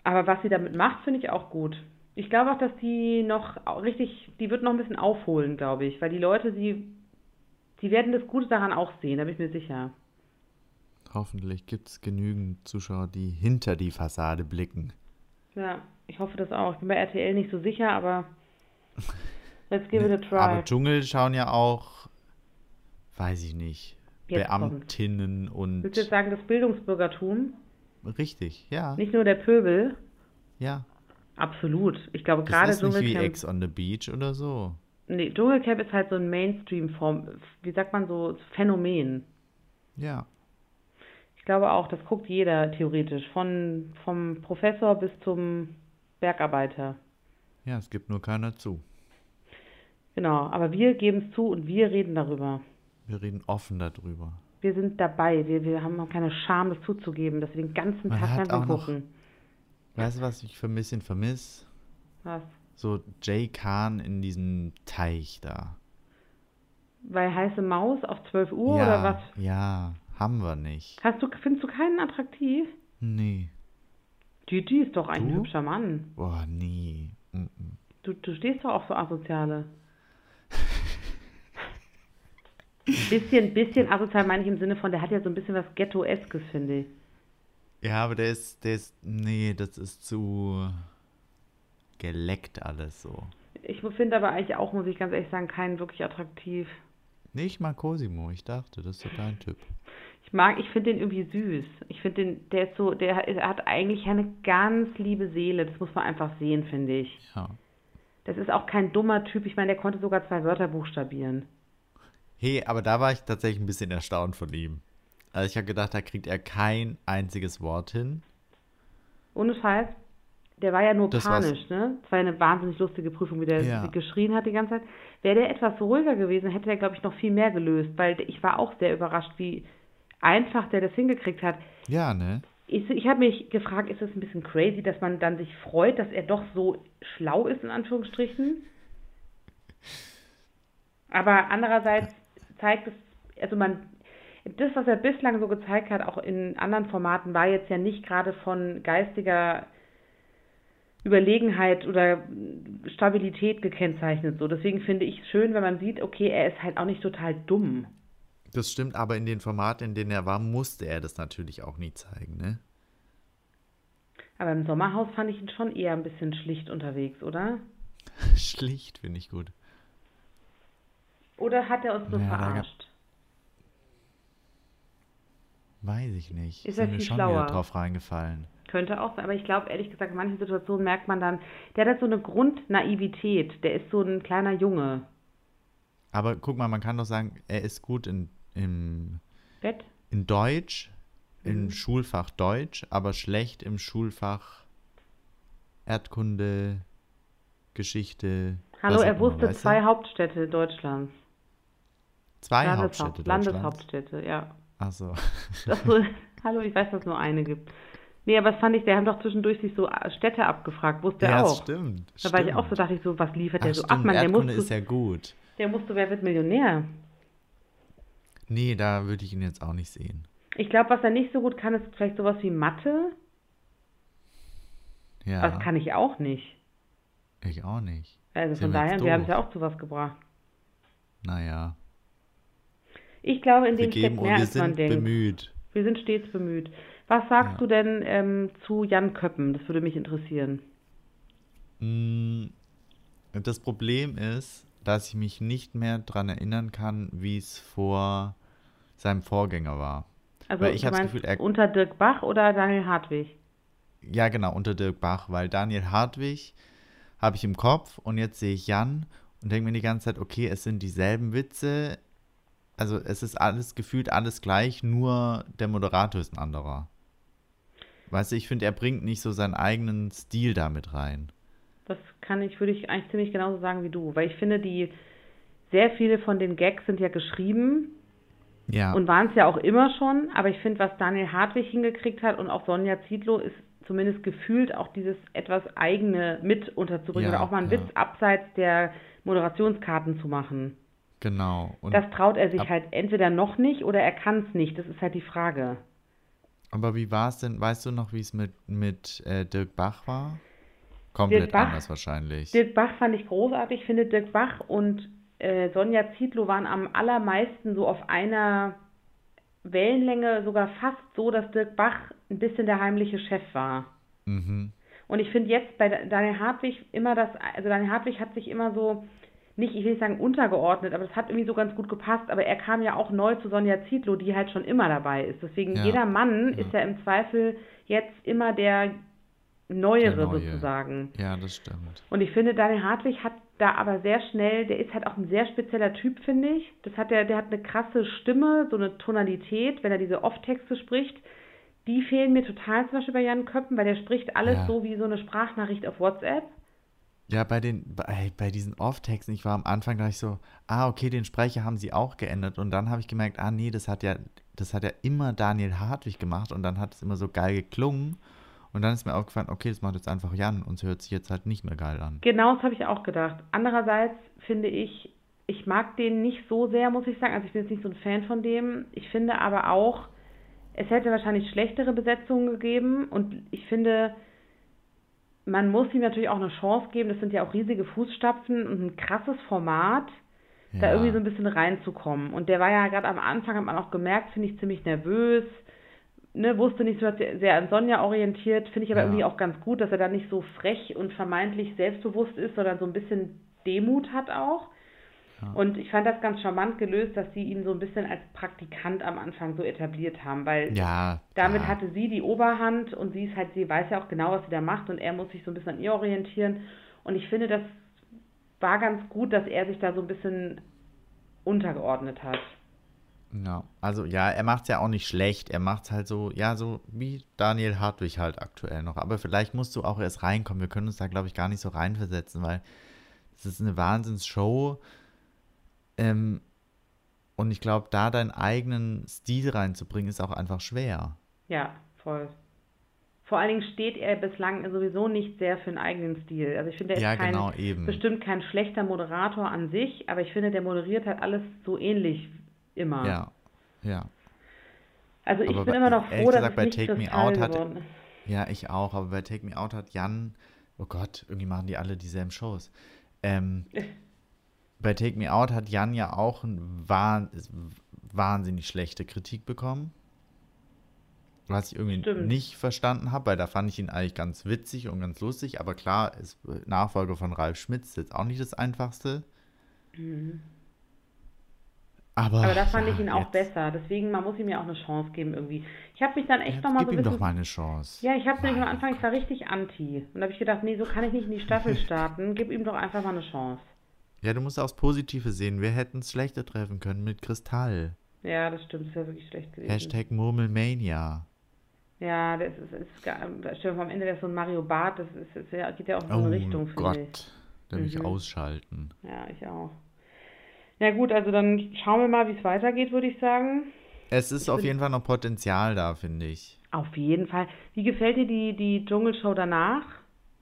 Aber was sie damit macht, finde ich auch gut. Ich glaube auch, dass die noch richtig, die wird noch ein bisschen aufholen, glaube ich, weil die Leute, die, die werden das Gute daran auch sehen, da bin ich mir sicher. Hoffentlich gibt es genügend Zuschauer, die hinter die Fassade blicken. Ja, ich hoffe das auch. Ich bin bei RTL nicht so sicher, aber let's give it a try. Aber Dschungel schauen ja auch, weiß ich nicht, Jetzt Beamtinnen und. Willst du jetzt sagen, das Bildungsbürgertum, Richtig, ja. nicht nur der Pöbel? Ja. Absolut. Ich glaube, gerade ist nicht wie. Ex on the Beach oder so. Nee, Dschungelcamp ist halt so ein Mainstream-Form, wie sagt man so, Phänomen. Ja. Ich glaube auch, das guckt jeder theoretisch, von vom Professor bis zum Bergarbeiter. Ja, es gibt nur keiner zu. Genau, aber wir geben es zu und wir reden darüber. Wir reden offen darüber. Wir sind dabei, wir, wir haben auch keine Scham, das zuzugeben, dass wir den ganzen Man Tag Fernsehen auch noch- gucken. Weißt du, was ich für ein bisschen vermisse? Was? So Jay Khan in diesem Teich da. Weil heiße Maus auf 12 Uhr ja, oder was? Ja, haben wir nicht. Hast du, findest du keinen attraktiv? Nee. Gigi ist doch ein Du? hübscher Mann. Boah, nee. Mm -mm. Du, du stehst doch auf so Asoziale. Bisschen, bisschen asozial meine ich im Sinne von, der hat ja so ein bisschen was Ghetto-eskes, finde ich. Ja, aber der ist, der ist, nee, das ist zu geleckt alles so. Ich finde aber eigentlich auch, muss ich ganz ehrlich sagen, keinen wirklich attraktiv. Nee, ich mag Cosimo, ich dachte, das ist so dein Typ. Ich mag, ich finde den irgendwie süß. Ich finde den, der ist so, der hat, er hat eigentlich eine ganz liebe Seele. Das muss man einfach sehen, finde ich. Ja. Das ist auch kein dummer Typ. Ich meine, der konnte sogar zwei Wörter buchstabieren. Hey, aber da war ich tatsächlich ein bisschen erstaunt von ihm. Also ich habe gedacht, da kriegt er kein einziges Wort hin. Ohne Scheiß. Der war ja nur Das war's. panisch, ne? Das war ja eine wahnsinnig lustige Prüfung, wie der Ja. geschrien hat die ganze Zeit. Wäre der etwas ruhiger gewesen, hätte er, glaube ich, noch viel mehr gelöst, weil ich war auch sehr überrascht, wie einfach der das hingekriegt hat. Ja, ne? Ich, ich habe mich gefragt, ist es ein bisschen crazy, dass man dann sich freut, dass er doch so schlau ist, in Anführungsstrichen? Aber andererseits zeigt es, also man, das, was er bislang so gezeigt hat, auch in anderen Formaten, war jetzt ja nicht gerade von geistiger Überlegenheit oder Stabilität gekennzeichnet. So, deswegen finde ich es schön, wenn man sieht, okay, er ist halt auch nicht total dumm. Das stimmt, aber in den Formaten, in denen er war, musste er das natürlich auch nie zeigen, ne? Aber im Sommerhaus fand ich ihn schon eher ein bisschen schlicht unterwegs, oder? Schlicht, finde ich gut. Oder hat er uns nur Ja, da gab- verarscht? Weiß ich nicht. Ist er viel schon schlauer? wieder drauf reingefallen. Könnte auch sein, aber ich glaube, ehrlich gesagt, in manchen Situationen merkt man dann, der hat so eine Grundnaivität. Der ist so ein kleiner Junge. Aber guck mal, man kann doch sagen, er ist gut in, im, Bett? in Deutsch, im Mhm. Schulfach Deutsch, aber schlecht im Schulfach Erdkunde, Geschichte. Hallo, er immer, wusste du? zwei Hauptstädte Deutschlands. Zwei Landeshaupt- Hauptstädte. Landeshauptstädte, ja. Das so, hallo, ich weiß, dass es nur eine gibt. Nee, aber das fand ich, der haben doch zwischendurch sich so Städte abgefragt, wusste er Ja, das auch. stimmt. Da war ich auch so, stimmt. dachte ich so, was liefert Ach, der so stimmt, ab? Mann, der musste, ist ja gut. der musste, wer wird Millionär? Nee, da würde ich ihn jetzt auch nicht sehen. Ich glaube, was er nicht so gut kann, ist vielleicht sowas wie Mathe. Ja, Das kann ich auch nicht. ich auch nicht. Also ja von daher, wir haben es ja auch zu was gebracht. Naja, Ich glaube, in dem steckt mehr, wir als man denkt. bemüht. Wir sind stets bemüht. Was sagst Ja. du denn ähm, zu Jan Köppen? Das würde mich interessieren. Mm, Das Problem ist, dass ich mich nicht mehr daran erinnern kann, wie es vor seinem Vorgänger war. Also Weil ich du hab das Gefühl, er- unter Dirk Bach oder Daniel Hartwig? Ja, genau, unter Dirk Bach, weil Daniel Hartwig habe ich im Kopf und jetzt sehe ich Jan und denke mir die ganze Zeit, okay, es sind dieselben Witze. Also es ist alles gefühlt alles gleich, nur der Moderator ist ein anderer. Weißt du, ich finde, er bringt nicht so seinen eigenen Stil damit rein. Das kann ich, würde ich eigentlich ziemlich genauso sagen wie du, weil ich finde, die sehr viele von den Gags sind ja geschrieben Ja, und waren es ja auch immer schon, aber ich finde, was Daniel Hartwig hingekriegt hat und auch Sonja Zietlow ist zumindest gefühlt auch dieses etwas eigene mit unterzubringen Ja, oder auch mal einen ja. Witz abseits der Moderationskarten zu machen. Genau. Und, Das traut er sich halt entweder noch nicht oder er kann es nicht. Das ist halt die Frage. aber wie war es denn, weißt du noch, wie es mit, mit äh, Dirk Bach war? Komplett Bach- anders wahrscheinlich. Dirk Bach fand ich großartig. Ich finde, Dirk Bach und äh, Sonja Zietlow waren am allermeisten so auf einer Wellenlänge, sogar fast so, dass Dirk Bach ein bisschen der heimliche Chef war. mhm. Und ich finde jetzt bei Daniel Hartwig immer das, also Daniel Hartwig hat sich immer so, nicht, ich will nicht sagen untergeordnet, aber das hat irgendwie so ganz gut gepasst. Aber er kam ja auch neu zu Sonja Zietlow, die halt schon immer dabei ist. Deswegen Ja, jeder Mann ja. ist ja im Zweifel jetzt immer der Neuere Der Neue. sozusagen. Ja, das stimmt. Und ich finde, Daniel Hartwig hat da aber sehr schnell, der ist halt auch ein sehr spezieller Typ, finde ich. Das hat der, der hat eine krasse Stimme, so eine Tonalität, wenn er diese Off-Texte spricht. Die fehlen mir total zum Beispiel bei Jan Köppen, weil der spricht alles Ja. so wie so eine Sprachnachricht auf WhatsApp. Ja, bei den, bei, bei diesen Off-Texten, ich war am Anfang gleich so, ah, okay, den Sprecher haben sie auch geändert. Und dann habe ich gemerkt, ah, nee, das hat ja, das hat ja immer Daniel Hartwig gemacht und dann hat es immer so geil geklungen. Und dann ist mir aufgefallen, okay, das macht jetzt einfach Jan und es hört sich jetzt halt nicht mehr geil an. Genau, das habe ich auch gedacht. Andererseits finde ich, ich mag den nicht so sehr, muss ich sagen. Also ich bin jetzt nicht so ein Fan von dem. Ich finde aber auch, es hätte wahrscheinlich schlechtere Besetzungen gegeben und ich finde, man muss ihm natürlich auch eine Chance geben. Das sind ja auch riesige Fußstapfen und ein krasses Format, da Ja. irgendwie so ein bisschen reinzukommen. Und der war ja gerade am Anfang, hat man auch gemerkt, finde ich ziemlich nervös. Ne, wusste nicht so hat sehr an Sonja orientiert, finde ich aber Ja. irgendwie auch ganz gut, dass er da nicht so frech und vermeintlich selbstbewusst ist, sondern so ein bisschen Demut hat auch. Ja. Und ich fand das ganz charmant gelöst, dass sie ihn so ein bisschen als Praktikant am Anfang so etabliert haben, weil Ja. damit ja. hatte sie die Oberhand und sie ist halt, sie weiß ja auch genau, was sie da macht und er muss sich so ein bisschen an ihr orientieren. Und ich finde, das war ganz gut, dass er sich da so ein bisschen untergeordnet hat. Ja, also ja, er macht es ja auch nicht schlecht. Er macht es halt so, ja, so wie Daniel Hartwig halt aktuell noch. Aber vielleicht musst du auch erst reinkommen. Wir können uns da, glaube ich, gar nicht so reinversetzen, weil es ist eine Wahnsinnsshow. Ähm, und ich glaube, da deinen eigenen Stil reinzubringen, ist auch einfach schwer. Ja, voll. Vor allen Dingen steht er bislang sowieso nicht sehr für einen eigenen Stil. Also ich finde, er ist Ja, kein, genau, bestimmt kein schlechter Moderator an sich, aber ich finde, der moderiert halt alles so ähnlich immer. Ja, ja. Also ich Aber bin bei- immer noch froh, dass gesagt, es bei nicht Take Me Out hat- geworden ist. Ja, ich auch. Aber bei Take Me Out hat Jan, oh Gott, irgendwie machen die alle dieselben Shows. Ähm, bei Take Me Out hat Jan ja auch eine wahn, wahnsinnig schlechte Kritik bekommen. Was ich irgendwie Stimmt. nicht verstanden habe, weil da fand ich ihn eigentlich ganz witzig und ganz lustig. Aber klar, ist Nachfolger von Ralf Schmitz ist jetzt auch nicht das Einfachste. Aber, Mhm. Aber da fand ja, ich ihn auch jetzt- besser. Deswegen, man muss ihm ja auch eine Chance geben irgendwie. Ich habe mich dann echt Ja, nochmal gib so ein ihm doch mal eine Chance. Ja, ich habe nämlich am Anfang, ich war richtig anti. Und da habe ich gedacht, nee, so kann ich nicht in die Staffel starten. Gib ihm doch einfach mal eine Chance. Ja, du musst aufs Positive sehen. Wir hätten es schlechter treffen können mit Kristall. Ja, das stimmt, das wäre wirklich schlecht gewesen. Hashtag Murmelmania. Ja, das ist, ist gar, dir vor, am Ende wäre so ein Mario Bart, das ist, ist, geht ja auch in so Oh eine Richtung, finde Gott, ich. da will ich Mhm. ausschalten. Ja, ich auch. Ja gut, also dann schauen wir mal, wie es weitergeht, würde ich sagen. Es ist Ich auf jeden Fall noch Potenzial da, finde ich. Auf jeden Fall. Wie gefällt dir die, die Dschungelshow danach?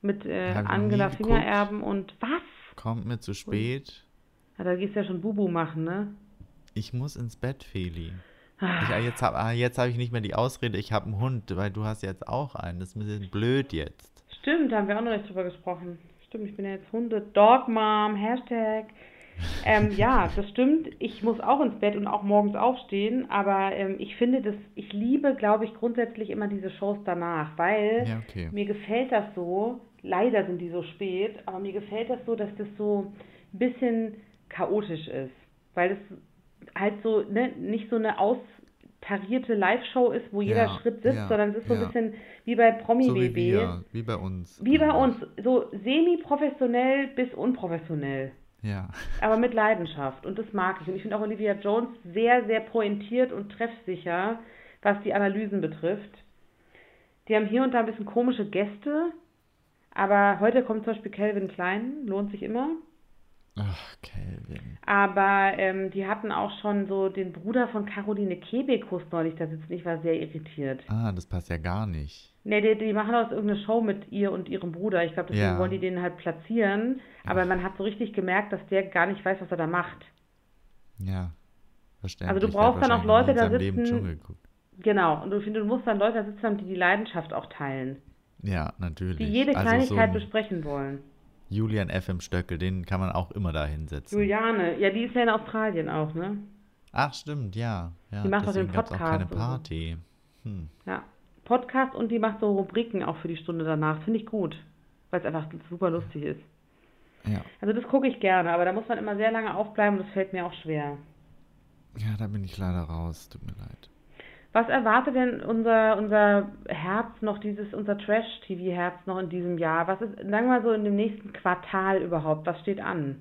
Mit äh, ich Angela. Fingererben und was? Kommt mir zu spät. Ja, da gehst du ja schon Bubu machen, ne? Ich muss ins Bett, Feli. Ah, Ich, ah, jetzt habe ah, jetzt hab ich nicht mehr die Ausrede, ich habe einen Hund, weil du hast jetzt auch einen. Das ist ein bisschen blöd jetzt. Stimmt, da haben wir auch noch nicht drüber gesprochen. Stimmt, ich bin ja jetzt Hunde. Dogmom, Hashtag. Ähm, ja, das stimmt. Ich muss auch ins Bett und auch morgens aufstehen, aber ähm, ich finde das, ich liebe, glaube ich, grundsätzlich immer diese Shows danach, weil Ja, okay. mir gefällt das so, leider sind die so spät, aber mir gefällt das so, dass das so ein bisschen chaotisch ist, weil das halt so, ne, nicht so eine austarierte Live-Show ist, wo jeder Ja, Schritt sitzt, ja, sondern es ist so ein ja. bisschen wie bei Promi So wie wir, wie bei uns. Wie bei eigentlich. uns, so semi-professionell bis unprofessionell, Ja. aber mit Leidenschaft. Und das mag ich. Und ich finde auch Olivia Jones sehr, sehr pointiert und treffsicher, was die Analysen betrifft. Die haben hier und da ein bisschen komische Gäste, aber heute kommt zum Beispiel Calvin Klein, lohnt sich immer. Ach, Calvin. Aber ähm, die hatten auch schon so den Bruder von Caroline Kebekus neulich da sitzen. Ich war sehr irritiert. Ah, das passt ja gar nicht. Ne, die, die machen aus irgendeine Show mit ihr und ihrem Bruder. Ich glaube, deswegen Ja. wollen die den halt platzieren. Aber man hat so richtig gemerkt, dass der gar nicht weiß, was er da macht. Ja. Verständlich. Also du brauchst dann auch Leute da sitzen-. Genau. Und finde, du musst dann Leute da sitzen haben, die die Leidenschaft auch teilen. Ja, natürlich. Die jede also so Kleinigkeit besprechen wollen. Julian F. im Stöckel, den kann man auch immer da hinsetzen. Juliane, ja, die ist ja in Australien auch, ne? Ach, stimmt, ja. ja Die macht doch den gab's auch keine Podcast und so. Party. Hm. Ja. Podcast und die macht so Rubriken auch für die Stunde danach. Finde ich gut. Weil es einfach super lustig ist. Ja. Also das gucke ich gerne, aber da muss man immer sehr lange aufbleiben und das fällt mir auch schwer. ja, da bin ich leider raus. Tut mir leid. Was erwartet denn unser, unser Herz noch, dieses, unser Trash-TV-Herz noch in diesem Jahr? Was ist, sagen wir mal so, in dem nächsten Quartal überhaupt? Was steht an?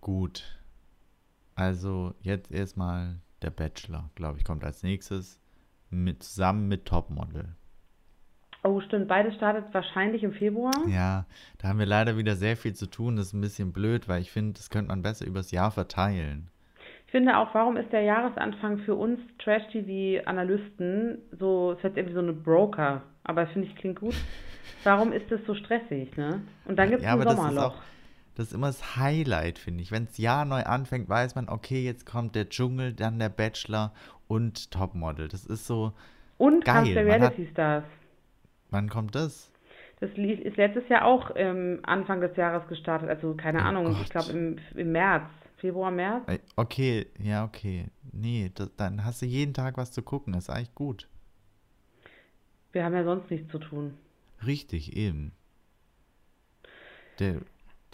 Gut. Also jetzt erstmal der Bachelor, glaube ich, kommt als nächstes. Mit, zusammen mit Topmodel. Oh, stimmt, beides startet wahrscheinlich im Februar. Ja, da haben wir leider wieder sehr viel zu tun. Das ist ein bisschen blöd, weil ich finde, das könnte man besser übers Jahr verteilen. Ich finde auch, warum ist der Jahresanfang für uns Trash-TV-Analysten so, es wird irgendwie so eine Broker, aber finde ich klingt gut. Warum ist das so stressig, ne? Und dann gibt es Ja, ein aber das ist Sommerloch. auch, das ist immer das Highlight, finde ich. Wenn das Jahr neu anfängt, weiß man, okay, jetzt kommt der Dschungel, dann der Bachelor und Topmodel. Das ist so, Und geil, Kampf der man hat- Reality Stars. wann kommt das? Das ist letztes Jahr auch ähm, Anfang des Jahres gestartet, also keine Oh Ahnung, ich Gott. glaube im, im März, Februar, März. Okay, ja, okay. Nee, das, dann hast du jeden Tag was zu gucken. Das ist eigentlich gut. Wir haben ja sonst nichts zu tun. Richtig, eben. Der,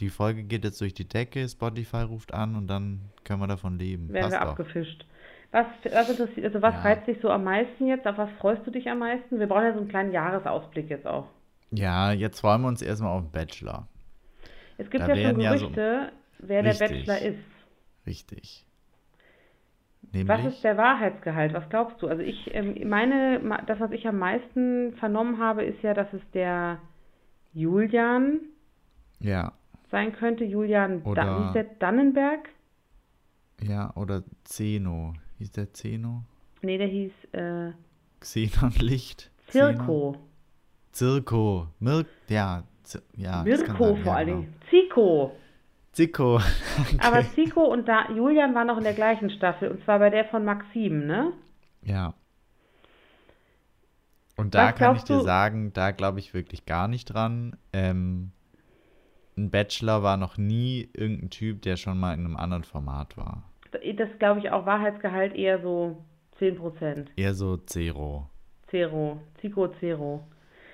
die Folge geht jetzt durch die Decke, Spotify ruft an und dann können wir davon leben. Werden Passt wir doch. abgefischt. Was, was interessiert, also was Ja. reizt dich so am meisten jetzt? Auf was freust du dich am meisten? Wir brauchen ja so einen kleinen Jahresausblick jetzt auch. Ja, jetzt freuen wir uns erstmal auf den Bachelor. Es gibt Da ja schon werden ja so- Gerüchte, wer der Richtig. Bachelor ist. Richtig. Was Nämlich, ist der Wahrheitsgehalt? Was glaubst du? Also ich ähm, meine, das, was ich am meisten vernommen habe, ist ja, dass es der Julian ja, sein könnte. Julian Oder- Dan, hieß der Dannenberg? ja, oder Zeno. Hieß der Zeno? Nee, der hieß äh, Xenon Licht? Xenon? Zirko. Zirko. Mirk, ja. Z ja Mirko vor allen genau. Dingen. Zico. Zicko. Aber Zico und da, Julian waren noch in der gleichen Staffel und zwar bei der von Maxim, ne? Ja. Und da Was kann ich dir sagen, da glaube ich wirklich gar nicht dran. Ähm, ein Bachelor war noch nie irgendein Typ, der schon mal in einem anderen Format war. Das glaube ich auch Wahrheitsgehalt eher so 10%. Eher so Zero. Zero. Zico Zero.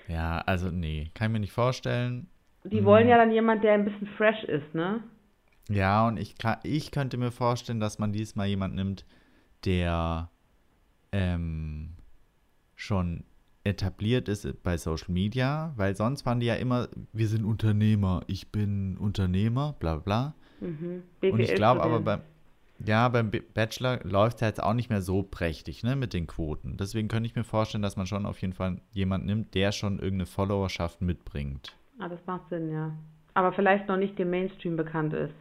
Ja, also nee, kann ich mir nicht vorstellen. Die Mhm. wollen ja dann jemand, der ein bisschen fresh ist, ne? Ja, und ich, ich könnte mir vorstellen, dass man diesmal jemand nimmt, der ähm, schon etabliert ist bei Social Media, weil sonst waren die ja immer, wir sind Unternehmer, ich bin Unternehmer, bla bla. Mhm. Und ich glaube aber beim, Ja, beim Bachelor läuft es ja jetzt auch nicht mehr so prächtig, ne, mit den Quoten. Deswegen könnte ich mir vorstellen, dass man schon auf jeden Fall jemanden nimmt, der schon irgendeine Followerschaft mitbringt. Ah, das macht Sinn, ja. Aber vielleicht noch nicht dem Mainstream bekannt ist.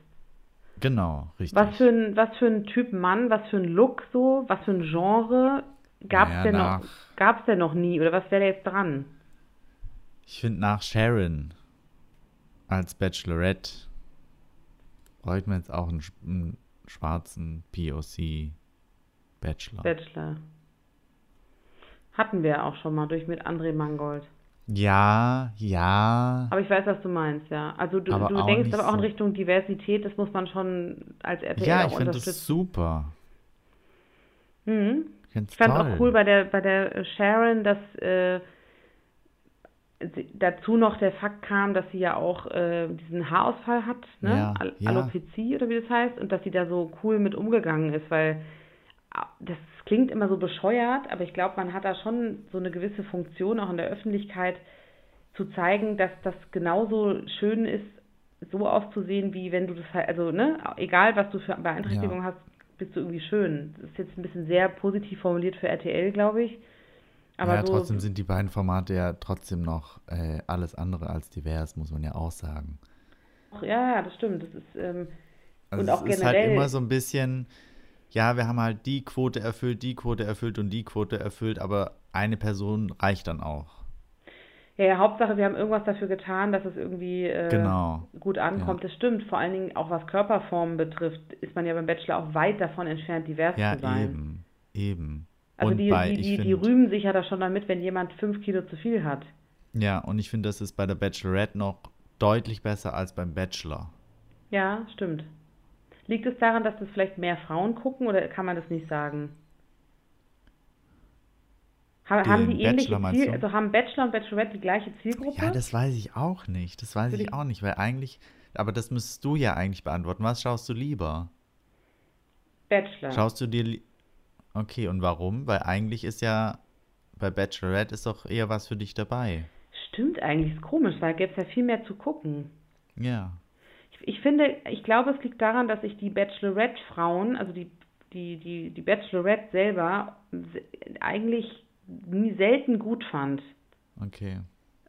Genau, richtig. Was für ein, was für ein Typ Mann, was für ein Look so, was für ein Genre gab's Naja, denn noch, gab's denn noch nie oder was wäre da jetzt dran? Ich finde nach Sharon als Bachelorette bräuchte man jetzt auch einen, einen schwarzen POC Bachelor. Bachelor. Hatten wir auch schon mal durch mit André Mangold. Ja, ja. Aber ich weiß, was du meinst, ja. Also du, Aber du denkst aber auch in. Richtung Diversität, das muss man schon als RTL Ja, ich finde das super. Mhm. Ich, Ich fand toll. auch cool bei der bei der Sharon, dass äh, sie- dazu noch der Fakt kam, dass sie ja auch äh, diesen Haarausfall hat, ne? Ja, Al ja. Alopecia oder wie das heißt, und dass sie da so cool mit umgegangen ist, weil ah, klingt immer so bescheuert, aber ich glaube, man hat da schon so eine gewisse Funktion auch in der Öffentlichkeit zu zeigen, dass das genauso schön ist, so auszusehen, wie wenn du das halt, also ne, egal was du für Beeinträchtigungen hast, bist du irgendwie schön. Das ist jetzt ein bisschen sehr positiv formuliert für RTL, glaube ich. Aber ja, so, trotzdem sind die beiden Formate ja trotzdem noch äh, alles andere als divers, muss man ja auch sagen. ja, ja, das stimmt. Das ist, ähm, Also Und es auch ist halt generell- immer so ein bisschen, ja, wir haben halt die Quote erfüllt, die Quote erfüllt und die Quote erfüllt, aber eine Person reicht dann auch. ja, ja, Hauptsache, wir haben irgendwas dafür getan, dass es irgendwie äh, Genau. gut ankommt. Das stimmt. Vor allen Dingen auch was Körperformen betrifft, ist man ja beim Bachelor auch weit davon entfernt, divers Ja, zu sein. eben, eben. Also und die, bei, die, die, die rühmen sich ja da schon damit, wenn jemand fünf Kilo zu viel hat. ja, und ich finde, das ist bei der Bachelorette noch deutlich besser als beim Bachelor. Ja, stimmt. Liegt es daran, dass das vielleicht mehr Frauen gucken oder kann man das nicht sagen? Ha Den haben die ähnliche Ziel, also haben Bachelor und Bachelorette die gleiche Zielgruppe? Ja, das weiß ich auch nicht. Das weiß ich auch nicht, weil eigentlich, aber das müsstest du ja eigentlich beantworten. Was schaust du lieber? Bachelor. Schaust du dir. Okay, und warum? Weil eigentlich ist ja bei Bachelorette ist doch eher was für dich dabei. Stimmt eigentlich, ist komisch, weil gäbe es ja viel mehr zu gucken. Ja. Ich, finde, ich glaube, es liegt daran, dass ich die Bachelorette-Frauen, also die, die, die, die Bachelorette selber, se- eigentlich nie selten gut fand. Okay.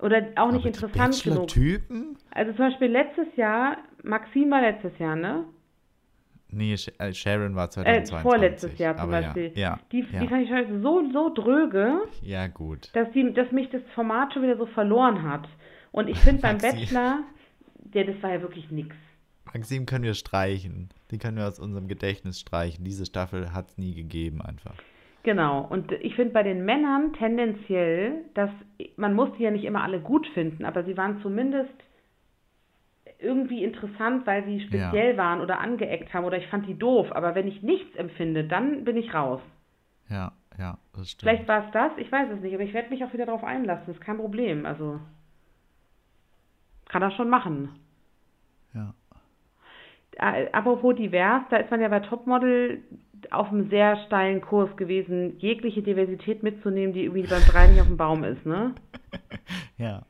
Oder auch nicht Aber interessant die genug. Bachelor-Typen? Also zum Beispiel letztes Jahr, Maxim war letztes Jahr, ne? Nee, äh, Sharon war Äh, 2022. vorletztes Jahr zum Beispiel. Ja, ja, Die, ja. die fand ich schon so, so dröge, ja, gut. dass, die, dass mich das Format schon wieder so verloren hat. Und ich finde beim. Bachelor, der, das war ja wirklich nix. Maxim können wir streichen. Die können wir aus unserem Gedächtnis streichen. Diese Staffel hat es nie gegeben, einfach. Genau. Und ich finde bei den Männern tendenziell, dass man muss die ja nicht immer alle gut finden, aber sie waren zumindest irgendwie interessant, weil sie speziell waren oder angeeckt haben oder ich fand die doof. Aber wenn ich nichts empfinde, dann bin ich raus. Ja, ja, das stimmt. Vielleicht war es das, ich weiß es nicht, aber ich werde mich auch wieder darauf einlassen, ist kein Problem. Also kann das schon machen. Äh, apropos divers, da ist man ja bei Topmodel auf einem sehr steilen Kurs gewesen, jegliche Diversität mitzunehmen, die irgendwie beim Drei nicht auf dem Baum ist, ne? Ja.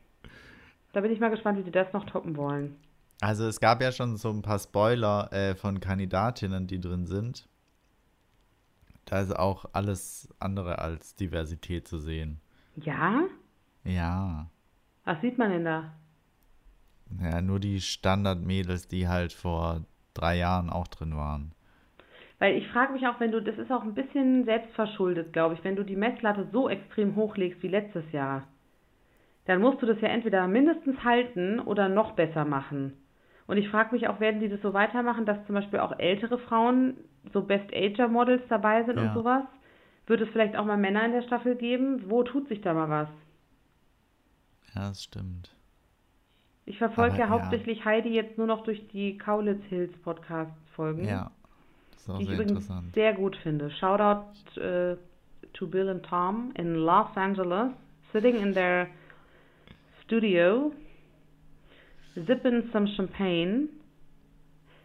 Da bin ich mal gespannt, wie die das noch toppen wollen. Also es gab ja schon so ein paar Spoiler äh, von Kandidatinnen, die drin sind. Da ist auch alles andere als Diversität zu sehen. Ja? Ja. Was sieht man denn da? Ja, nur die Standardmädels, die halt vor drei Jahren auch drin waren. Weil ich frage mich auch, wenn du, das ist auch ein bisschen selbstverschuldet, glaube ich, wenn du die Messlatte so extrem hochlegst wie letztes Jahr, dann musst du das ja entweder mindestens halten oder noch besser machen. Und ich frage mich auch, werden die das so weitermachen, dass zum Beispiel auch ältere Frauen, so Best-Ager-Models dabei sind und Ja. sowas? Wird es vielleicht auch mal Männer in der Staffel geben? Wo tut sich da mal was? Ja, das stimmt. Ich verfolge ja ja. hauptsächlich Heidi jetzt nur noch durch die Kaulitz Hills Podcast-Folgen. Ja. Das ist auch die ich sehr übrigens interessant. sehr gut finde. Shoutout äh, to Bill and Tom in Los Angeles, sitting in their studio, sipping some champagne.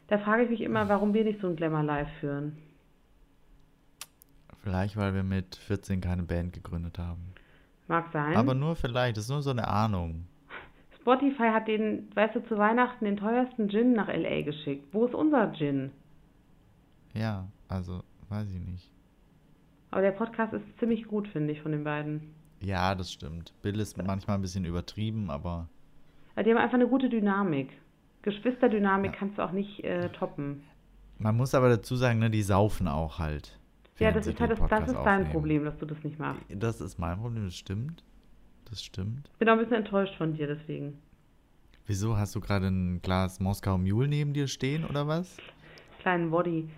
Da frage ich mich immer, warum wir nicht so ein Glamour Live führen. Vielleicht, weil wir mit 14 keine Band gegründet haben. Mag sein. Aber nur vielleicht, das ist nur so eine Ahnung. Spotify hat den, weißt du, zu Weihnachten den teuersten Gin nach LA geschickt. Wo ist unser Gin? ja, also weiß ich nicht. Aber der Podcast ist ziemlich gut, finde ich, von den beiden. Ja, das stimmt. Bill ist manchmal ein bisschen übertrieben, aber Ja, Die haben einfach eine gute Dynamik. Geschwisterdynamik Ja. kannst du auch nicht äh, toppen. man muss aber dazu sagen, ne, die saufen auch halt. Ja, das ist halt das, das ist dein. Problem, dass du das nicht machst. Das ist mein Problem, das stimmt. Das stimmt. Ich bin auch ein bisschen enttäuscht von dir deswegen. Wieso hast du gerade ein Glas Moskau Mule neben dir stehen oder was? Kleinen Body.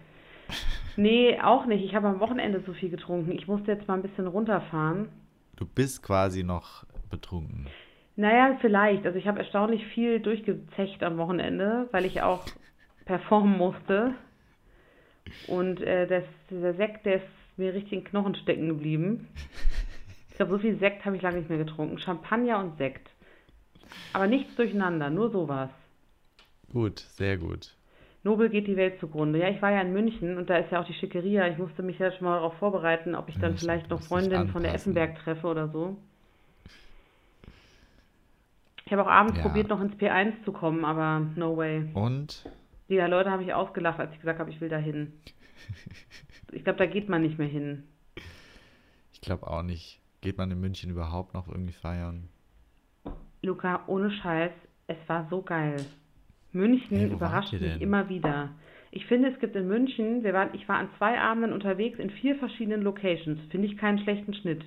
Nee, auch nicht. Ich habe am Wochenende so viel getrunken. Ich musste jetzt mal ein bisschen runterfahren. Du bist quasi noch betrunken. Naja, vielleicht. Also ich habe erstaunlich viel durchgezecht am Wochenende, weil ich auch performen musste. Und äh, das, dieser Sekt, der ist mir richtig in den Knochen stecken geblieben. Ich glaube, so viel Sekt habe ich lange nicht mehr getrunken. Champagner und Sekt. Aber nichts durcheinander, nur sowas. Gut, sehr gut. Nobel geht die Welt zugrunde. Ja, ich war ja in München und da ist ja auch die Schickeria. Ich musste mich ja schon mal darauf vorbereiten, ob ich dann Ja, vielleicht noch Freundinnen von der. Effenberg treffe oder so. Ich habe auch abends Ja. probiert, noch ins P1 zu kommen, aber no way. Und? Die Leute haben mich ausgelacht, als ich gesagt habe, ich will da hin. Ich glaube, da geht man nicht mehr hin. Ich glaube auch nicht. Geht man in München überhaupt noch irgendwie feiern? Luca, ohne Scheiß, es war so geil. München Hey, überrascht mich immer wieder. Ich finde, es gibt in München, wir waren, ich war an zwei Abenden unterwegs in vier verschiedenen Locations. Finde ich keinen schlechten Schnitt.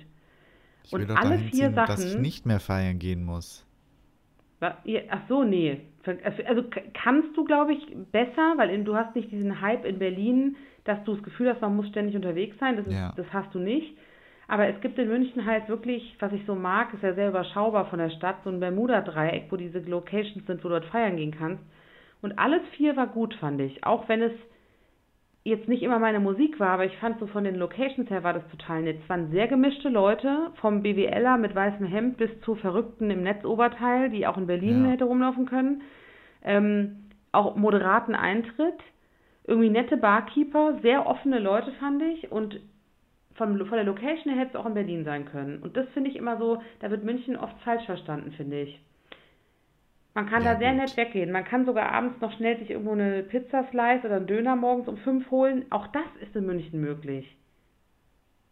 Ich Und will doch alle vier ziehen, dass ich Sachen- nicht mehr feiern gehen muss. Ach so, nee. Also also kannst du, glaube ich, besser, weil du hast nicht diesen Hype in Berlin, dass du das Gefühl hast, man muss ständig unterwegs sein. Das, ist, Ja. das hast du nicht. Aber es gibt in München halt wirklich, was ich so mag, ist ja sehr überschaubar von der Stadt, so ein Bermuda-Dreieck, wo diese Locations sind, wo du dort feiern gehen kannst. Und alles vier war gut, fand ich. Auch wenn es jetzt nicht immer meine Musik war, aber ich fand so von den Locations her war das total nett. Es waren sehr gemischte Leute, vom BWLer mit weißem Hemd bis zu Verrückten im Netzoberteil, die auch in Berlin Ja. hätte rumlaufen können. Ähm, auch moderaten Eintritt, irgendwie nette Barkeeper, sehr offene Leute fand ich und von, von der Location her hätte es auch in Berlin sein können. Und das finde ich immer so, da wird München oft falsch verstanden, finde ich. Man kann Ja, da sehr gut. nett weggehen. Man kann sogar abends noch schnell sich irgendwo eine Pizza-Slice oder einen Döner morgens um fünf holen. Auch das ist in München möglich.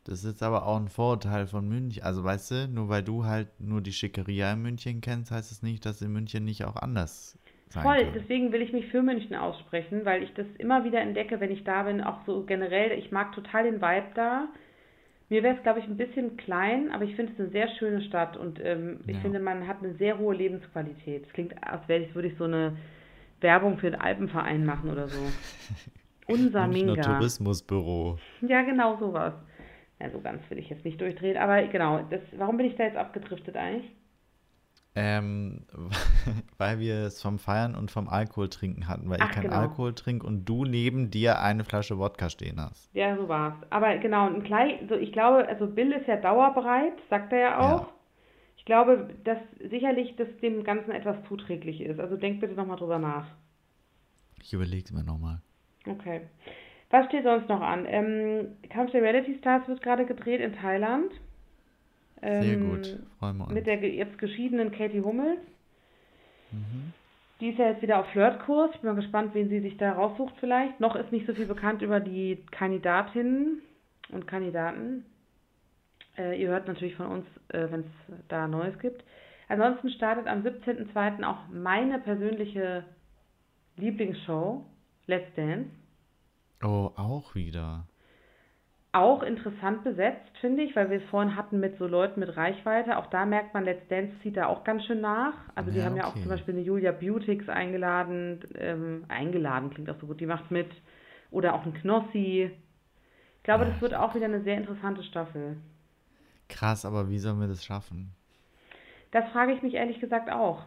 Das ist jetzt aber auch ein Vorurteil von München. Also weißt du, nur weil du halt nur die Schickeria in München kennst, heißt es nicht, dass in München nicht auch anders sein Voll, kann. deswegen will ich mich für München aussprechen, weil ich das immer wieder entdecke, wenn ich da bin, auch so generell, ich mag total den Vibe da. Mir wäre es, glaube ich, ein bisschen klein, aber ich finde es eine sehr schöne Stadt und ähm, ich Ja. finde, man hat eine sehr hohe Lebensqualität. Es klingt, als wäre ich, würde ich so eine Werbung für den Alpenverein machen oder so. Unser Minga. Tourismusbüro. Ja, genau sowas. Ja, so ganz will ich jetzt nicht durchdrehen, aber genau, das, warum bin ich da jetzt abgedriftet eigentlich? Ähm, weil wir es vom Feiern und vom Alkohol trinken hatten, weil Ach, ich keinen genau. Alkohol trinke und du neben dir eine Flasche Wodka stehen hast. Ja, so war's. Aber genau, ein klein, so ich glaube, also Bill ist ja dauerbereit, sagt er ja auch. Ja. Ich glaube, dass sicherlich das dem Ganzen etwas zuträglich ist. Also denk bitte nochmal drüber nach. Ich überlege es mir nochmal. Okay. Was steht sonst noch an? Ähm, der Reality Stars wird gerade gedreht in Thailand. Sehr Ähm, gut, freuen wir uns. Mit der jetzt geschiedenen Katie Hummels. Mhm. Die ist ja jetzt wieder auf Flirtkurs. Ich bin mal gespannt, wen sie sich da raussucht vielleicht. Noch ist nicht so viel bekannt über die Kandidatinnen und Kandidaten. Äh, ihr hört natürlich von uns, äh, wenn es da Neues gibt. Ansonsten startet am 17.02. auch meine persönliche Lieblingsshow, Let's Dance. Oh, auch wieder. Auch interessant besetzt, finde ich, weil wir es vorhin hatten mit so Leuten mit Reichweite. Auch da merkt man, Let's Dance zieht da auch ganz schön nach. Also die Ja, haben ja auch okay. zum Beispiel eine Julia Beautix eingeladen. Ähm, eingeladen klingt auch so gut, die macht mit. Oder auch ein Knossi. Ich glaube, Ja. das wird auch wieder eine sehr interessante Staffel. Krass, aber wie sollen wir das schaffen? Das frage ich mich ehrlich gesagt auch.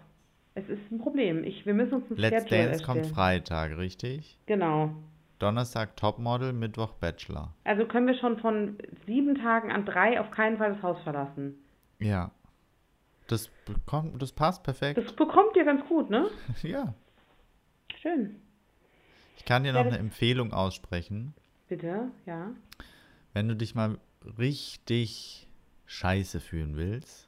Es ist ein Problem. Ich, wir müssen uns ein Let's Schedule Dance kommt erstellen. Freitag, richtig? Genau. Donnerstag Topmodel, Mittwoch Bachelor. Also können wir schon von sieben Tagen an drei auf keinen Fall das Haus verlassen. Ja. Das bekommt, das passt perfekt. Das bekommt ihr ganz gut, ne? ja. Schön. Ich kann dir Ja, noch das- eine Empfehlung aussprechen. Bitte, ja. Wenn du dich mal richtig scheiße fühlen willst,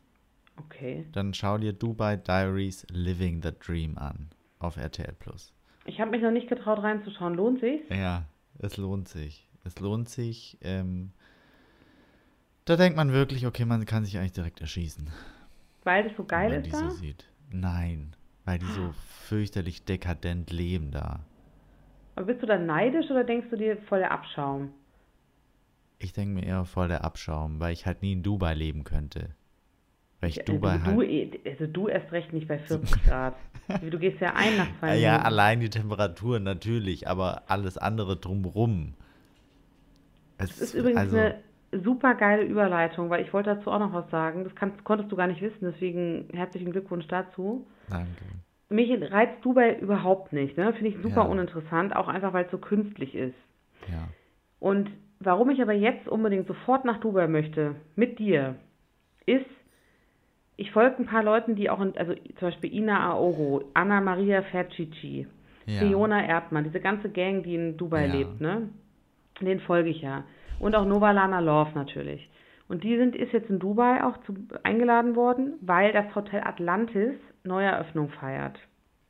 Okay. dann schau dir Dubai Diaries Living the Dream an auf RTL Plus. Ich habe mich noch nicht getraut reinzuschauen. Lohnt sich? Ja, Es lohnt sich. Es lohnt sich. Ähm, da denkt man wirklich, okay, man kann sich eigentlich direkt erschießen. Weil das so geil wenn ist die da? so sieht. Nein, weil die so fürchterlich dekadent leben da. Aber bist du dann neidisch oder denkst du dir voll der Abschaum? Ich denke mir eher voll der Abschaum, weil ich halt nie in Dubai leben könnte. Weil ich Also Dubai du, halt. eh- also du erst recht nicht bei 40 Grad. Du gehst ja ein nach zwei Ja, Minuten. allein die Temperatur natürlich, aber alles andere drumrum. Es Das ist übrigens also, eine super geile Überleitung, weil ich wollte dazu auch noch was sagen. Das kannst, konntest du gar nicht wissen, deswegen herzlichen Glückwunsch dazu. Danke. Mich reizt Dubai überhaupt nicht, ne? Finde ich super Ja. uninteressant, auch einfach weil es so künstlich ist. Ja. Und warum ich aber jetzt unbedingt sofort nach Dubai möchte, mit dir, ist, ich folge ein paar Leuten, die auch, in, also zum Beispiel Ina Aogo, Anna Maria Fercici, Ja. Fiona Erdmann, diese ganze Gang, die in Dubai Ja. lebt, ne? Den folge ich ja. Und auch Novalana Love natürlich. Und die sind, ist jetzt in Dubai auch zu, eingeladen worden, weil das Hotel Atlantis Neueröffnung feiert.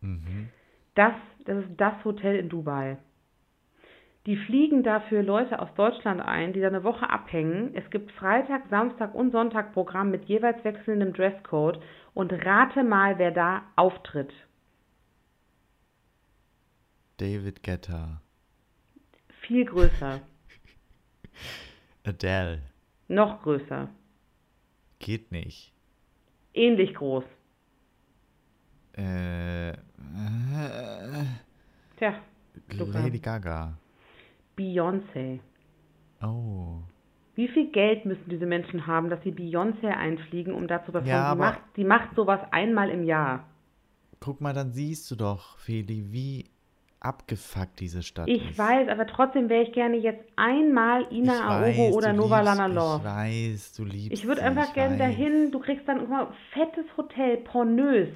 Mhm. Das, das ist das Hotel in Dubai. Die fliegen dafür Leute aus Deutschland ein, die da eine Woche abhängen. Es gibt Freitag, Samstag und Sonntag Programm mit jeweils wechselndem Dresscode. Und rate mal, wer da auftritt. David Guetta. Viel größer. Adele. Noch größer. Geht nicht. Ähnlich groß. Äh, äh, Tja. Lady Gaga. Beyoncé. Oh. Wie viel Geld müssen diese Menschen haben, dass sie Beyoncé einfliegen, um da zu performen? Ja, aber- macht, die macht sowas einmal im Jahr. Guck mal, dann siehst du doch, Feli, wie abgefuckt diese Stadt Ich ist. weiß, aber trotzdem wäre ich gerne jetzt einmal Ina Ich Aogo weiß, oder Nova liebst- Lana Ich Love. weiß, du liebst Ich würde einfach ich gerne dahin. Du kriegst dann guck mal, fettes Hotel, pornös.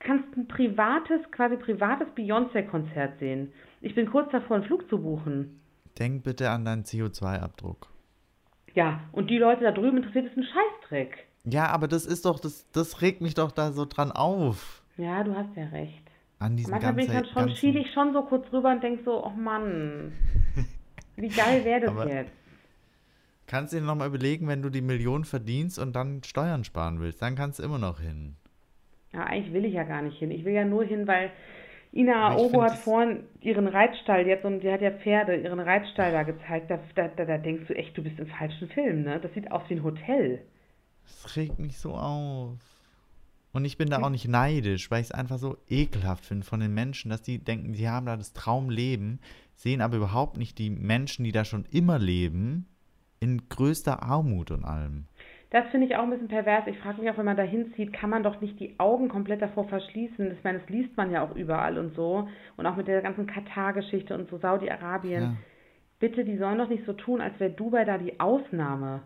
Kannst ein privates, quasi privates Beyoncé-Konzert sehen. Ich bin kurz davor, einen Flug zu buchen. Denk bitte an deinen CO2-Abdruck. Ja, und die Leute da drüben interessiert es einen Scheißdreck. Ja, aber das ist doch, das, das regt mich doch da so dran auf. Ja, du hast ja recht. An diesem Manchmal bin ich dann ganzen, schon, ganzen schiele ich schon so kurz rüber und denk so, oh Mann, wie geil wäre das Aber- jetzt? Kannst du dir nochmal überlegen, wenn du die Million verdienst und dann Steuern sparen willst, dann kannst du immer noch hin. Ja, eigentlich will ich ja gar nicht hin. Ich will ja nur hin, weil Ina find hat vorhin ihren Reitstall jetzt und die hat ja Pferde, ihren Reitstall da gezeigt. Da, da, da, da denkst du echt, du bist im falschen Film, ne? Das sieht aus wie ein Hotel. Das regt mich so auf. Und ich bin da auch nicht neidisch, weil ich es einfach so ekelhaft finde von den Menschen, dass die denken, sie haben da das Traumleben, sehen aber überhaupt nicht die Menschen, die da schon immer leben, in größter Armut und allem. Das finde ich auch ein bisschen pervers. Ich frage mich auch, wenn man da hinzieht, kann man doch nicht die Augen komplett davor verschließen. Ich meine, das liest man ja auch überall und so. Und auch mit der ganzen Katar-Geschichte und so Saudi-Arabien. Ja. Bitte, die sollen doch nicht so tun, als wäre Dubai da die Ausnahme.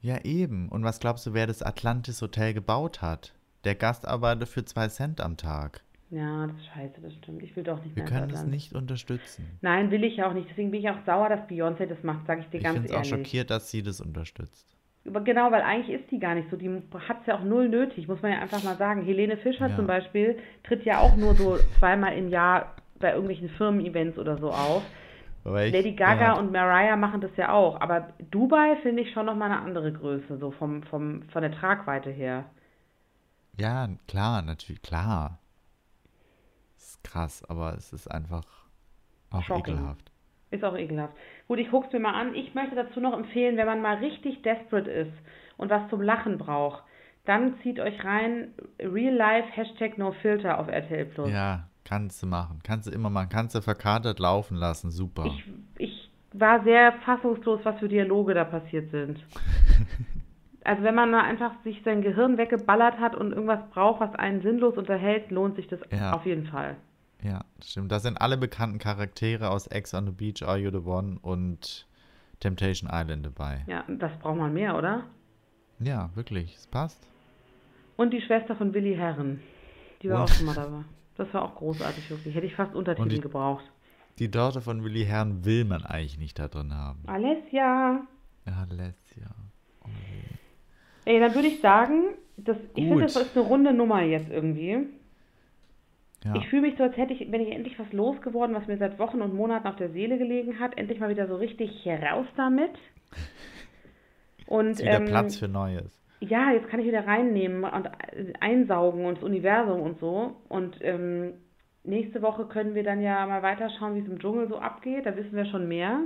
Ja, eben. Und was glaubst du, wer das Atlantis Hotel gebaut hat? Der Gast arbeitet für zwei Cent am Tag. Ja, das ist scheiße, das stimmt. Ich will doch nicht Wir mehr können das nicht unterstützen. Nein, will ich auch nicht. Deswegen bin ich auch sauer, dass Beyoncé das macht, sage ich dir Ich ganz finde es auch ehrlich. schockiert, dass sie das unterstützt. Genau, weil eigentlich ist die gar nicht so. Die hat es ja auch null nötig, muss man ja einfach mal sagen. Helene Fischer Ja. zum Beispiel tritt ja auch nur so zweimal im Jahr bei irgendwelchen Firmen-Events oder so auf. Ich- Lady Gaga ja, und Mariah machen das ja auch. Aber Dubai finde ich schon nochmal eine andere Größe, so vom, vom, von der Tragweite her. Ja, klar, natürlich, klar. Das ist krass, aber es ist einfach auch Shocking. ekelhaft. Ist auch ekelhaft. Gut, ich guck's mir mal an. Ich möchte dazu noch empfehlen, wenn man mal richtig desperate ist und was zum Lachen braucht, dann zieht euch rein Real Life Hashtag No Filter auf RTL Plus. Ja, kannst du machen. Kannst du immer machen. Kannst du verkatert laufen lassen. Super. Ich, ich war sehr fassungslos, was für Dialoge da passiert sind. Also wenn man mal einfach sich sein Gehirn weggeballert hat und irgendwas braucht, was einen sinnlos unterhält, lohnt sich das Ja. auf jeden Fall. Ja, das stimmt. Da sind alle bekannten Charaktere aus Ex on the Beach, Are You the One und Temptation Island dabei. Ja, das braucht man mehr, oder? Ja, wirklich. Es passt. Und die Schwester von Willi Herren. Die war Und- auch schon mal dabei. Das war auch großartig, wirklich. Hätte ich fast Untertitel die- gebraucht. Die Torte von Willi Herrn will man eigentlich nicht da drin haben. Alessia. Letztes Jahr. Ey, dann würde ich sagen, das, ich finde, das ist eine runde Nummer jetzt irgendwie. Ja. Ich fühle mich so, als hätte ich, wenn ich endlich was losgeworden, was mir seit Wochen und Monaten auf der Seele gelegen hat, endlich mal wieder so richtig raus damit. Und wieder ähm, Platz für Neues. ja, jetzt kann ich wieder reinnehmen und einsaugen und das Universum und so. Und ähm, nächste Woche können wir dann ja mal weiterschauen, wie es im Dschungel so abgeht. Da wissen wir schon mehr.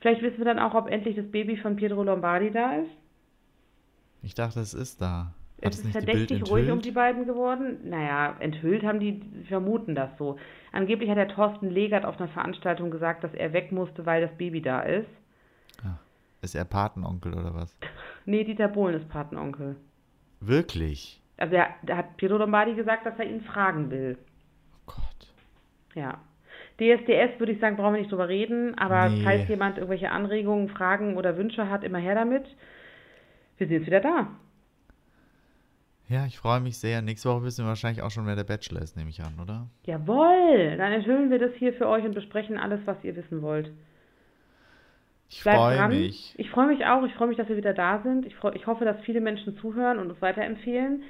Vielleicht wissen wir dann auch, ob endlich das Baby von Pietro Lombardi da ist. Ich dachte, es ist da. Hat Es ist verdächtig ruhig um die beiden geworden. Naja, enthüllt haben die, vermuten das so. Angeblich hat der Thorsten Legert auf einer Veranstaltung gesagt, dass er weg musste, weil das Baby da ist. Ist er Patenonkel oder was? Nee, Dieter Bohlen ist Patenonkel. Wirklich? Also er, da hat Pietro Lombardi gesagt, dass er ihn fragen will. Oh Gott. Ja. DSDS würde ich sagen, brauchen wir nicht drüber reden, aber Nee. falls jemand irgendwelche Anregungen, Fragen oder Wünsche hat, immer her damit. Wir sind jetzt wieder da. Ja, ich freue mich sehr. Nächste Woche wissen wir wahrscheinlich auch schon, wer der Bachelor ist, nehme ich an, oder? Jawohl! Dann enthüllen wir das hier für euch und besprechen alles, was ihr wissen wollt. Ich freue mich. Ich freue mich auch. Ich freue mich, dass wir wieder da sind. Ich, freu, ich hoffe, dass viele Menschen zuhören und uns weiterempfehlen.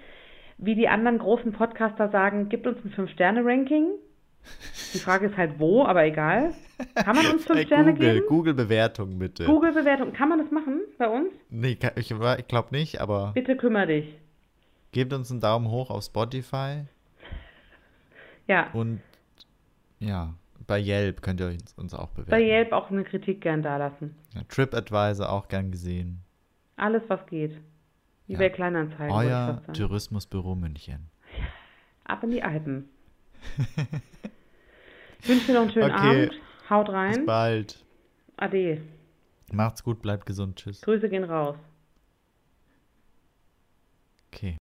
Wie die anderen großen Podcaster sagen, gibt uns ein 5-Sterne-Ranking. Die Frage ist halt wo, aber egal. Kann man uns 5 Bei Sterne Google, geben? Google-Bewertung bitte. Google-Bewertung. Kann man das machen bei uns? Nee, ich, ich glaube nicht, aber Bitte kümmere dich. Gebt uns einen Daumen hoch auf Spotify Ja, und ja, bei Yelp könnt ihr uns, uns auch bewerten. bei Yelp auch eine Kritik gern dalassen. Ja, TripAdvisor auch gern gesehen. Alles, was geht. Wie Ja. bei Kleinanzeigen. Euer. Tourismusbüro München. Ab in die Alpen. ich wünsche dir noch einen schönen Okay. Abend. Haut Bis rein. bald. Ade. Macht's gut, bleibt gesund. Tschüss. Grüße gehen raus.